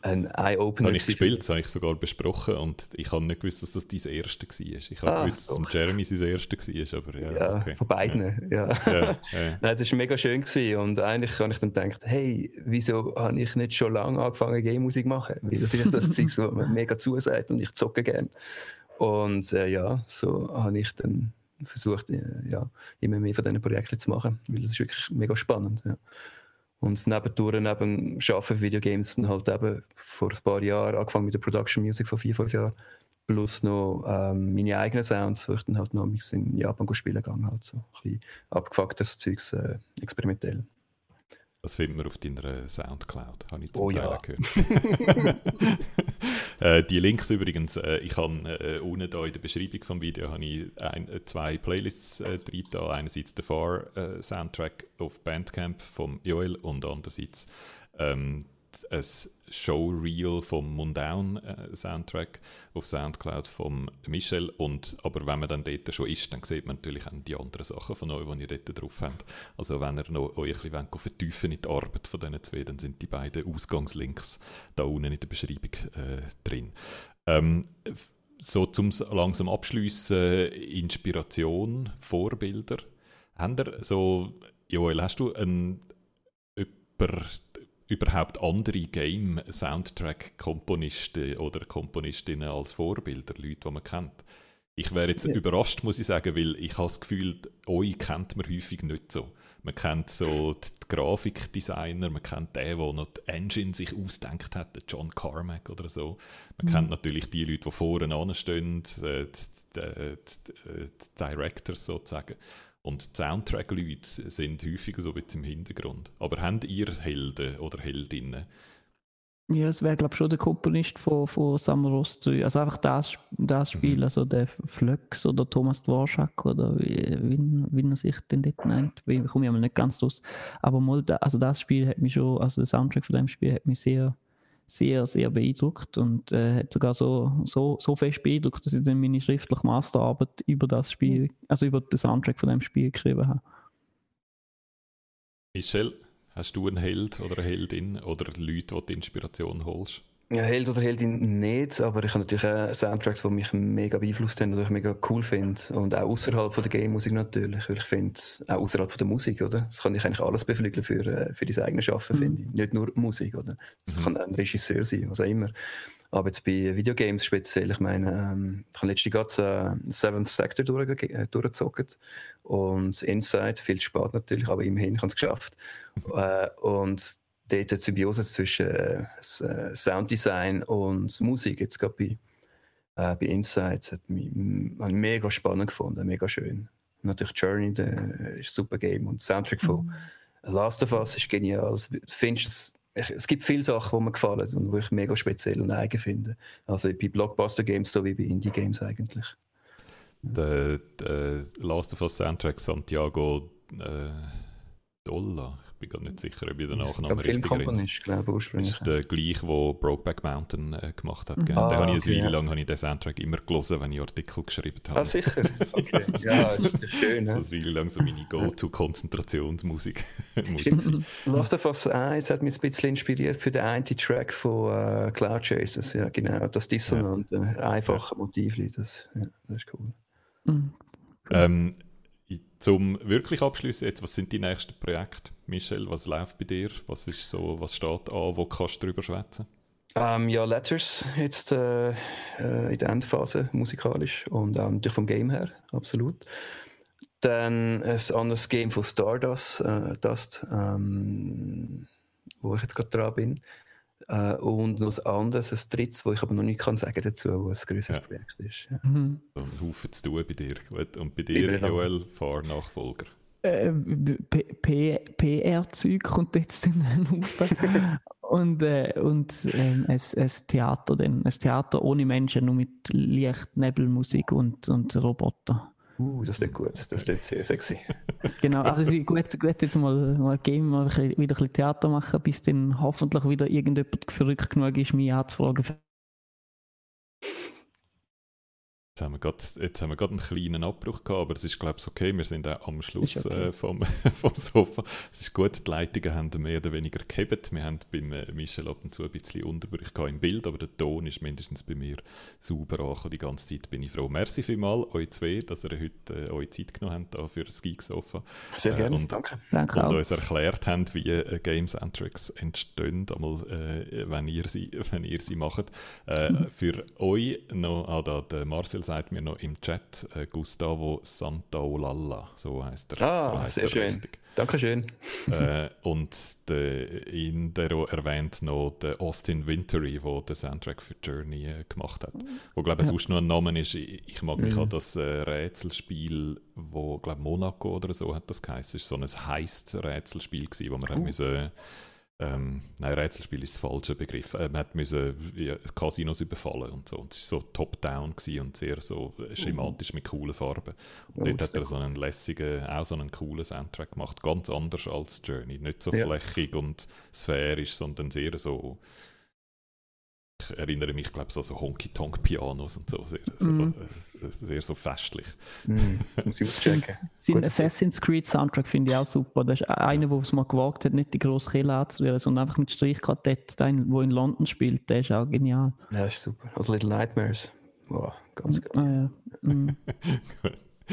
[SPEAKER 3] ein Eye-Opener.
[SPEAKER 2] Habe ich gespielt, das habe ich sogar besprochen und ich habe nicht gewusst, dass das dein erste war. Ich habe ah, gewusst, dass es Jeremy sein erste war, aber ja,
[SPEAKER 3] ja okay. von beiden, ja. ja. ja. Nein, das war mega schön gewesen und eigentlich habe ich dann gedacht, hey, wieso habe ich nicht schon lange angefangen, Game-Musik zu machen? Weil das ist das Zeug, was mir mega zusagt und ich zocke gerne. Und äh, ja, so habe ich dann versucht, äh, ja, immer mehr von diesen Projekten zu machen, weil das ist wirklich mega spannend. Ja. Und nebendurch, neben Arbeiten Videogames, dann halt eben vor ein paar Jahren angefangen mit der Production Music vor vier, fünf Jahren. Plus noch ähm, meine eigenen Sounds, wo ich dann halt noch in Japan spielen gegangen halt so ein bisschen abgefucktes Zeugs äh, experimentell.
[SPEAKER 2] Das finden wir auf deiner Soundcloud, habe ich zum oh, Teil ja. gehört. äh, die Links übrigens, äh, ich habe äh, unten da in der Beschreibung vom Video ich ein, äh, zwei Playlists äh, drin. Einerseits der Far äh, Soundtrack auf Bandcamp von Joel und andererseits ähm, ein Showreel vom Mundown äh, Soundtrack auf Soundcloud von Michel. Und, aber wenn man dann dort schon ist, dann sieht man natürlich auch die anderen Sachen von euch, die ihr dort drauf habt. Also wenn ihr noch euch ein bisschen vertiefen in die Arbeit von diesen zwei, dann sind die beiden Ausgangslinks da unten in der Beschreibung äh, drin. Ähm, so zum langsam abschließen Inspiration, Vorbilder. Haben ihr so, Joel, hast du ein, über, überhaupt andere Game-Soundtrack-Komponisten oder Komponistinnen als Vorbilder, Leute, die man kennt? Ich wäre jetzt ja. überrascht, muss ich sagen, weil ich habe das Gefühl, euch kennt man häufig nicht so. Man kennt so die Grafikdesigner, man kennt den, der noch die Engine sich ausdenkt hat, John Carmack oder so. Man mhm. kennt natürlich die Leute, die vorne anstehen, äh, die, die, die, die Directors sozusagen. Und die Soundtrack-Leute sind häufiger so ein im Hintergrund. Aber habt ihr Helden oder Heldinnen?
[SPEAKER 4] Ja, es wäre, glaube ich, schon der Komponist von, von 3. Also einfach das, das mhm. Spiel, mhm. also der Flöx oder Thomas Dvorak oder wie, wie, wie er sich denn dort nennt. Ich komme ja mal nicht ganz los. Aber mal, also das Spiel hat mich schon, also der Soundtrack von dem Spiel hat mich sehr, sehr, sehr beeindruckt und äh, hat sogar so, so, so fest beeindruckt, dass ich dann meine schriftliche Masterarbeit über das Spiel, also über den Soundtrack von dem Spiel geschrieben habe.
[SPEAKER 2] Michel, Hast du einen Held oder eine Heldin oder Leute, die die Inspiration holst?
[SPEAKER 3] Ja, Held oder Heldin nicht, aber ich habe natürlich auch Soundtracks, die mich mega beeinflusst haben und die ich mega cool finde. Und auch außerhalb von der Game-Musik natürlich, weil ich finde, auch außerhalb von der Musik, oder? Das kann ich eigentlich alles beflügeln für, äh, für dein eigenes Schaffen, mhm. finde ich. Nicht nur Musik, oder? Das mhm. kann auch ein Regisseur sein, was auch immer. Aber jetzt bei Videogames speziell, ich meine, ähm, ich habe letztens gerade äh, Seventh Sector durch, äh, durchgezockt und Inside, viel spät natürlich, aber immerhin, ich habe es geschafft. äh, und dort die Symbiose zwischen äh, äh, Sounddesign und Musik, jetzt gerade bei, äh, bei Inside, hat mich, mich mega spannend gefunden, mega schön. Und natürlich Journey, der ist ein super Game und Soundtrack von mhm. Last of Us ist genial. Du findest ich, es gibt viele Sachen, die mir gefallen und die ich mega speziell und eigen finde. Also bei Blockbuster-Games so wie bei Indie-Games eigentlich.
[SPEAKER 2] Der, der Last of Us Soundtrack Santiago äh, Dollar, bin gar nicht sicher, ob ich den Nachnamen richtig erinnere. glaube ich, ursprünglich. ist der gleiche, der Brokeback Mountain äh, gemacht hat. Mhm. Ah, den habe ich eine Weile lang habe ich den Soundtrack immer gelesen, wenn ich Artikel geschrieben habe.
[SPEAKER 3] Ah, sicher? Okay. ja, das ist schön.
[SPEAKER 2] so eine Weile lang so meine Go-To-Konzentrationsmusik.
[SPEAKER 3] Last of Us 1 hat mich ein bisschen inspiriert für den einen Track von uh, Cloud Chasers. Ja, genau. Das dissonante, ja. einfache ja. Motiv. Das, ja, das ist cool.
[SPEAKER 2] Mhm. Ähm, zum wirklich abschließen jetzt, was sind die nächsten Projekte, Michel? Was läuft bei dir? Was ist so, was steht an? Wo kannst du drüber schwätzen?
[SPEAKER 3] Um, ähm, ja, Letters jetzt äh, äh, in der Endphase musikalisch und auch natürlich vom Game her, absolut. Dann ein anderes Game von Stardust, äh, Dust, ähm, wo ich jetzt gerade dran bin. Äh, und noch ein anderes, ein drittes, wo ich aber noch nicht kann sagen dazu, was ein größeres ja. Projekt ist. Ja.
[SPEAKER 2] Mhm. So ein Haufen zu tun bei dir. Gut. Und bei dir, Joel, Fahrnachfolger.
[SPEAKER 4] Äh, PR-Zeug kommt jetzt in den Haufen. und äh, und ähm, ein, ein Theater, dann. ein Theater ohne Menschen, nur mit Licht, Nebelmusik und, und Roboter.
[SPEAKER 3] Uh, das ist gut, das ist sehr sexy.
[SPEAKER 4] genau, also gut, gut jetzt mal, mal Game, mal wieder ein bisschen Theater machen, bis dann hoffentlich wieder irgendjemand verrückt genug ist, mich anzufragen
[SPEAKER 2] Jetzt haben, wir grad, jetzt haben wir gerade einen kleinen Abbruch gehabt, aber es ist, glaube ich, okay. Wir sind auch am Schluss okay. äh, vom, vom Sofa. Es ist gut, die Leitungen haben mehr oder weniger gehebt. Wir haben beim äh, Michel ab und zu ein bisschen Unterbrüche im Bild, aber der Ton ist mindestens bei mir sauber angekommen. Die ganze Zeit bin ich froh. Merci vielmals, euch zwei, dass ihr heute äh, euch Zeit genommen habt für das Geek-Sofa.
[SPEAKER 3] Sehr gerne, äh, und, danke.
[SPEAKER 2] danke und uns erklärt habt, wie äh, Game Centrics entstehen, einmal, äh, wenn, ihr sie, wenn ihr sie macht. Äh, mhm. Für euch noch, ah, da, der Marcel Sagt mir noch im Chat äh, Gustavo Santaolalla, so heißt er.
[SPEAKER 3] Ah,
[SPEAKER 2] so heißt
[SPEAKER 3] sehr er schön. Richtig. Dankeschön.
[SPEAKER 2] äh, und de, in der erwähnt noch der Austin Wintery, der den Soundtrack für Journey äh, gemacht hat. Wo, glaube ich, ja. sonst noch ein Name ist. Ich mag mich mhm. an das äh, Rätselspiel, wo, glaube Monaco oder so hat das geheißen. Es war so ein Heist-Rätselspiel, wo man uh. müssen, ähm, nein, Rätselspiel ist das falsche Begriff. Äh, man hat müssen wie, Casinos überfallen und so. Und es war so top-down und sehr so schematisch mit coolen Farben. Und oh, dort hat er so einen lässigen, auch so einen coolen Soundtrack gemacht. Ganz anders als Journey. Nicht so ja. flächig und sphärisch, sondern sehr so ich erinnere mich, glaube ich, so, so Honky-Tonk-Pianos und so. Sehr, mm. so, äh, sehr so festlich.
[SPEAKER 3] Mm, muss ich auschecken.
[SPEAKER 4] Sein Assassin's Creed Soundtrack finde ich auch super. Das ist einer, der es mal gewagt hat, nicht die grosse Kille anzuwählen, sondern einfach mit Streichquartett, der in London spielt. Der ist auch genial.
[SPEAKER 3] Ja, ist super. Oder Little Nightmares. Wow, ganz
[SPEAKER 4] geil. Ah, ja. mm.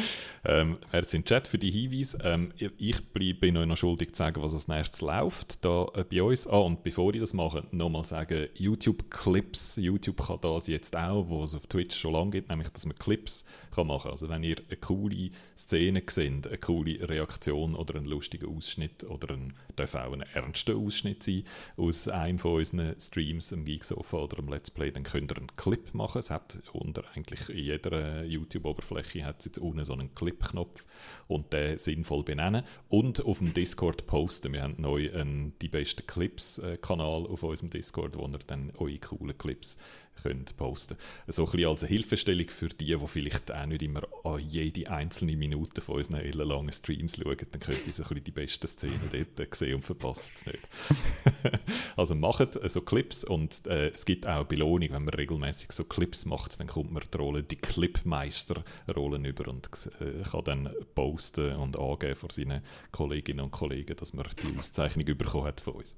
[SPEAKER 2] Ähm, merci im Chat für die Hinweise. Ähm, ich bin euch noch schuldig zu sagen, was als nächstes läuft da äh, bei uns. Ah, und bevor ich das mache, nochmal sagen, YouTube-Clips. YouTube kann das jetzt auch, wo es auf Twitch schon lange gibt, nämlich, dass man Clips kann machen kann. Also wenn ihr eine coole Szene seht, eine coole Reaktion oder einen lustigen Ausschnitt oder ein, darf auch ein ernster Ausschnitt sein aus einem von unseren Streams, am Geeksofa oder am Let's Play, dann könnt ihr einen Clip machen. Es hat unter eigentlich jeder YouTube-Oberfläche hat jetzt unten so einen Clip-Knopf und den sinnvoll benennen und auf dem Discord posten. Wir haben neu einen «Die besten Clips»-Kanal auf unserem Discord, wo ihr dann eure coolen Clips könnt posten So ein bisschen als eine Hilfestellung für die, die vielleicht auch nicht immer an jede einzelne Minute von unseren ellenlangen Streams schauen, dann könnt ihr so ein die besten Szenen dort sehen und verpasst es nicht. also macht so Clips und äh, es gibt auch Belohnung, wenn man regelmäßig so Clips macht, dann kommt man die Rolle, die Clipmeister-Rollen über und äh, kann dann posten und angeben vor seinen Kolleginnen und Kollegen, dass man die Auszeichnung bekommen hat von uns.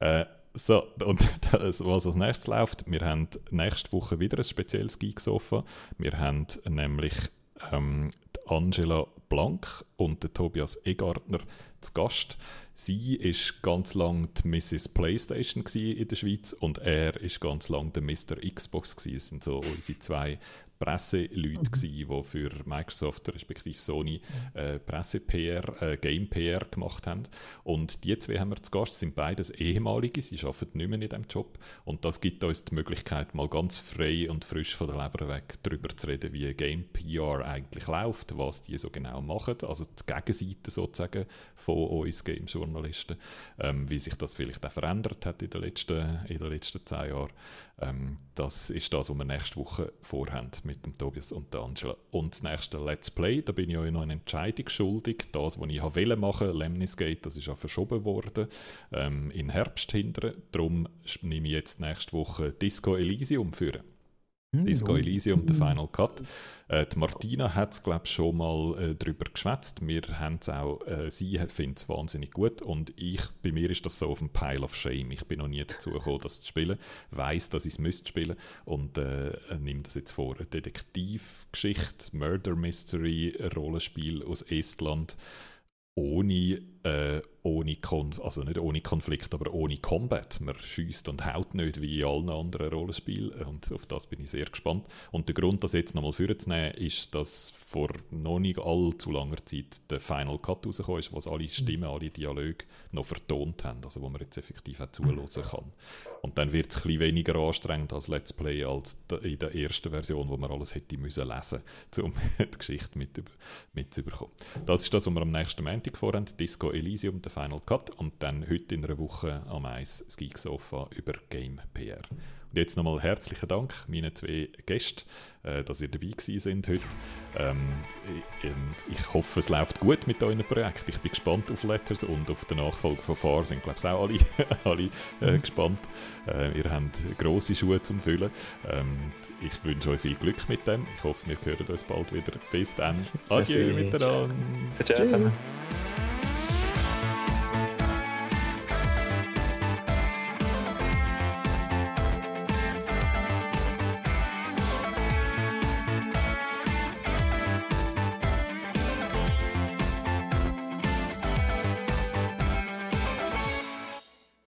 [SPEAKER 2] Äh, so, und das, was als nächstes läuft, wir haben nächste Woche wieder ein spezielles Geeksofa. Wir haben nämlich ähm, Angela Blank und den Tobias Egartner zu Gast. Sie ist ganz lang die Mrs. PlayStation in der Schweiz und er ist ganz lang der Mr. Xbox gewesen. Das sind so unsere zwei Presseleute, mhm. die für Microsoft respektive Sony äh, Presse-PR, äh, Game-PR gemacht haben. Und die zwei haben wir zu Gast, sind beides ehemalige, sie arbeiten nicht mehr in diesem Job. Und das gibt uns die Möglichkeit, mal ganz frei und frisch von der Leber weg darüber zu reden, wie Game-PR eigentlich läuft, was die so genau machen, also die Gegenseite sozusagen von uns Game-Journalisten, ähm, wie sich das vielleicht auch verändert hat in den letzten, in den letzten zehn Jahren. Ähm, das ist das, was wir nächste Woche vorhaben mit dem Tobias und der Angela. Und das nächste Let's Play, da bin ich euch noch eine Entscheidung schuldig. Das, was ich wollte machen, Lemnisgate, das ist auch verschoben worden ähm, in Herbst hinterher. Darum nehme ich jetzt nächste Woche Disco Elysium führen. Hm, Disco Elysium, der Final Cut. Äh, die Martina hat es, glaube ich, schon mal äh, darüber geschwätzt. Wir haben es auch, äh, sie findet es wahnsinnig gut und ich, bei mir ist das so auf dem Pile of Shame. Ich bin noch nie dazu gekommen, das zu spielen. Weiß, dass ich es müsste spielen und äh, nehme das jetzt vor. Eine Detektivgeschichte, Murder Mystery, Rollenspiel aus Estland ohne, äh, ohne Konf also nicht ohne Konflikt, aber ohne Combat. Man schießt und haut nicht wie in allen anderen Rollenspielen und auf das bin ich sehr gespannt. Und der Grund, das jetzt nochmal vorzunehmen, ist, dass vor noch nicht allzu langer Zeit der Final Cut rausgekommen ist, wo alle Stimmen, alle Dialoge noch vertont haben, also wo man jetzt effektiv auch zuhören kann. Und dann wird es ein bisschen weniger anstrengend als Let's Play als in der ersten Version, wo man alles hätte müssen lesen, um die Geschichte mit, mitzubekommen. Das ist das, was wir am nächsten Montag vorhaben, Disco Elysium, der Final Cut und dann heute in einer Woche am Eis das Geek Sofa über Game PR. Und jetzt nochmal herzlichen Dank meinen zwei Gästen, äh, dass ihr dabei gewesen sind heute. Ähm, ich, ähm, ich, hoffe, es läuft gut mit eurem Projekt. Ich bin gespannt auf Letters und auf den Nachfolger von Far sind, glaube ich, auch alle, alle äh, mhm. gespannt. Äh, ihr habt grosse Schuhe zum Füllen. Ähm, ich wünsche euch viel Glück mit dem. Ich hoffe, wir hören uns bald wieder. Bis dann. Adieu miteinander.
[SPEAKER 3] Ciao.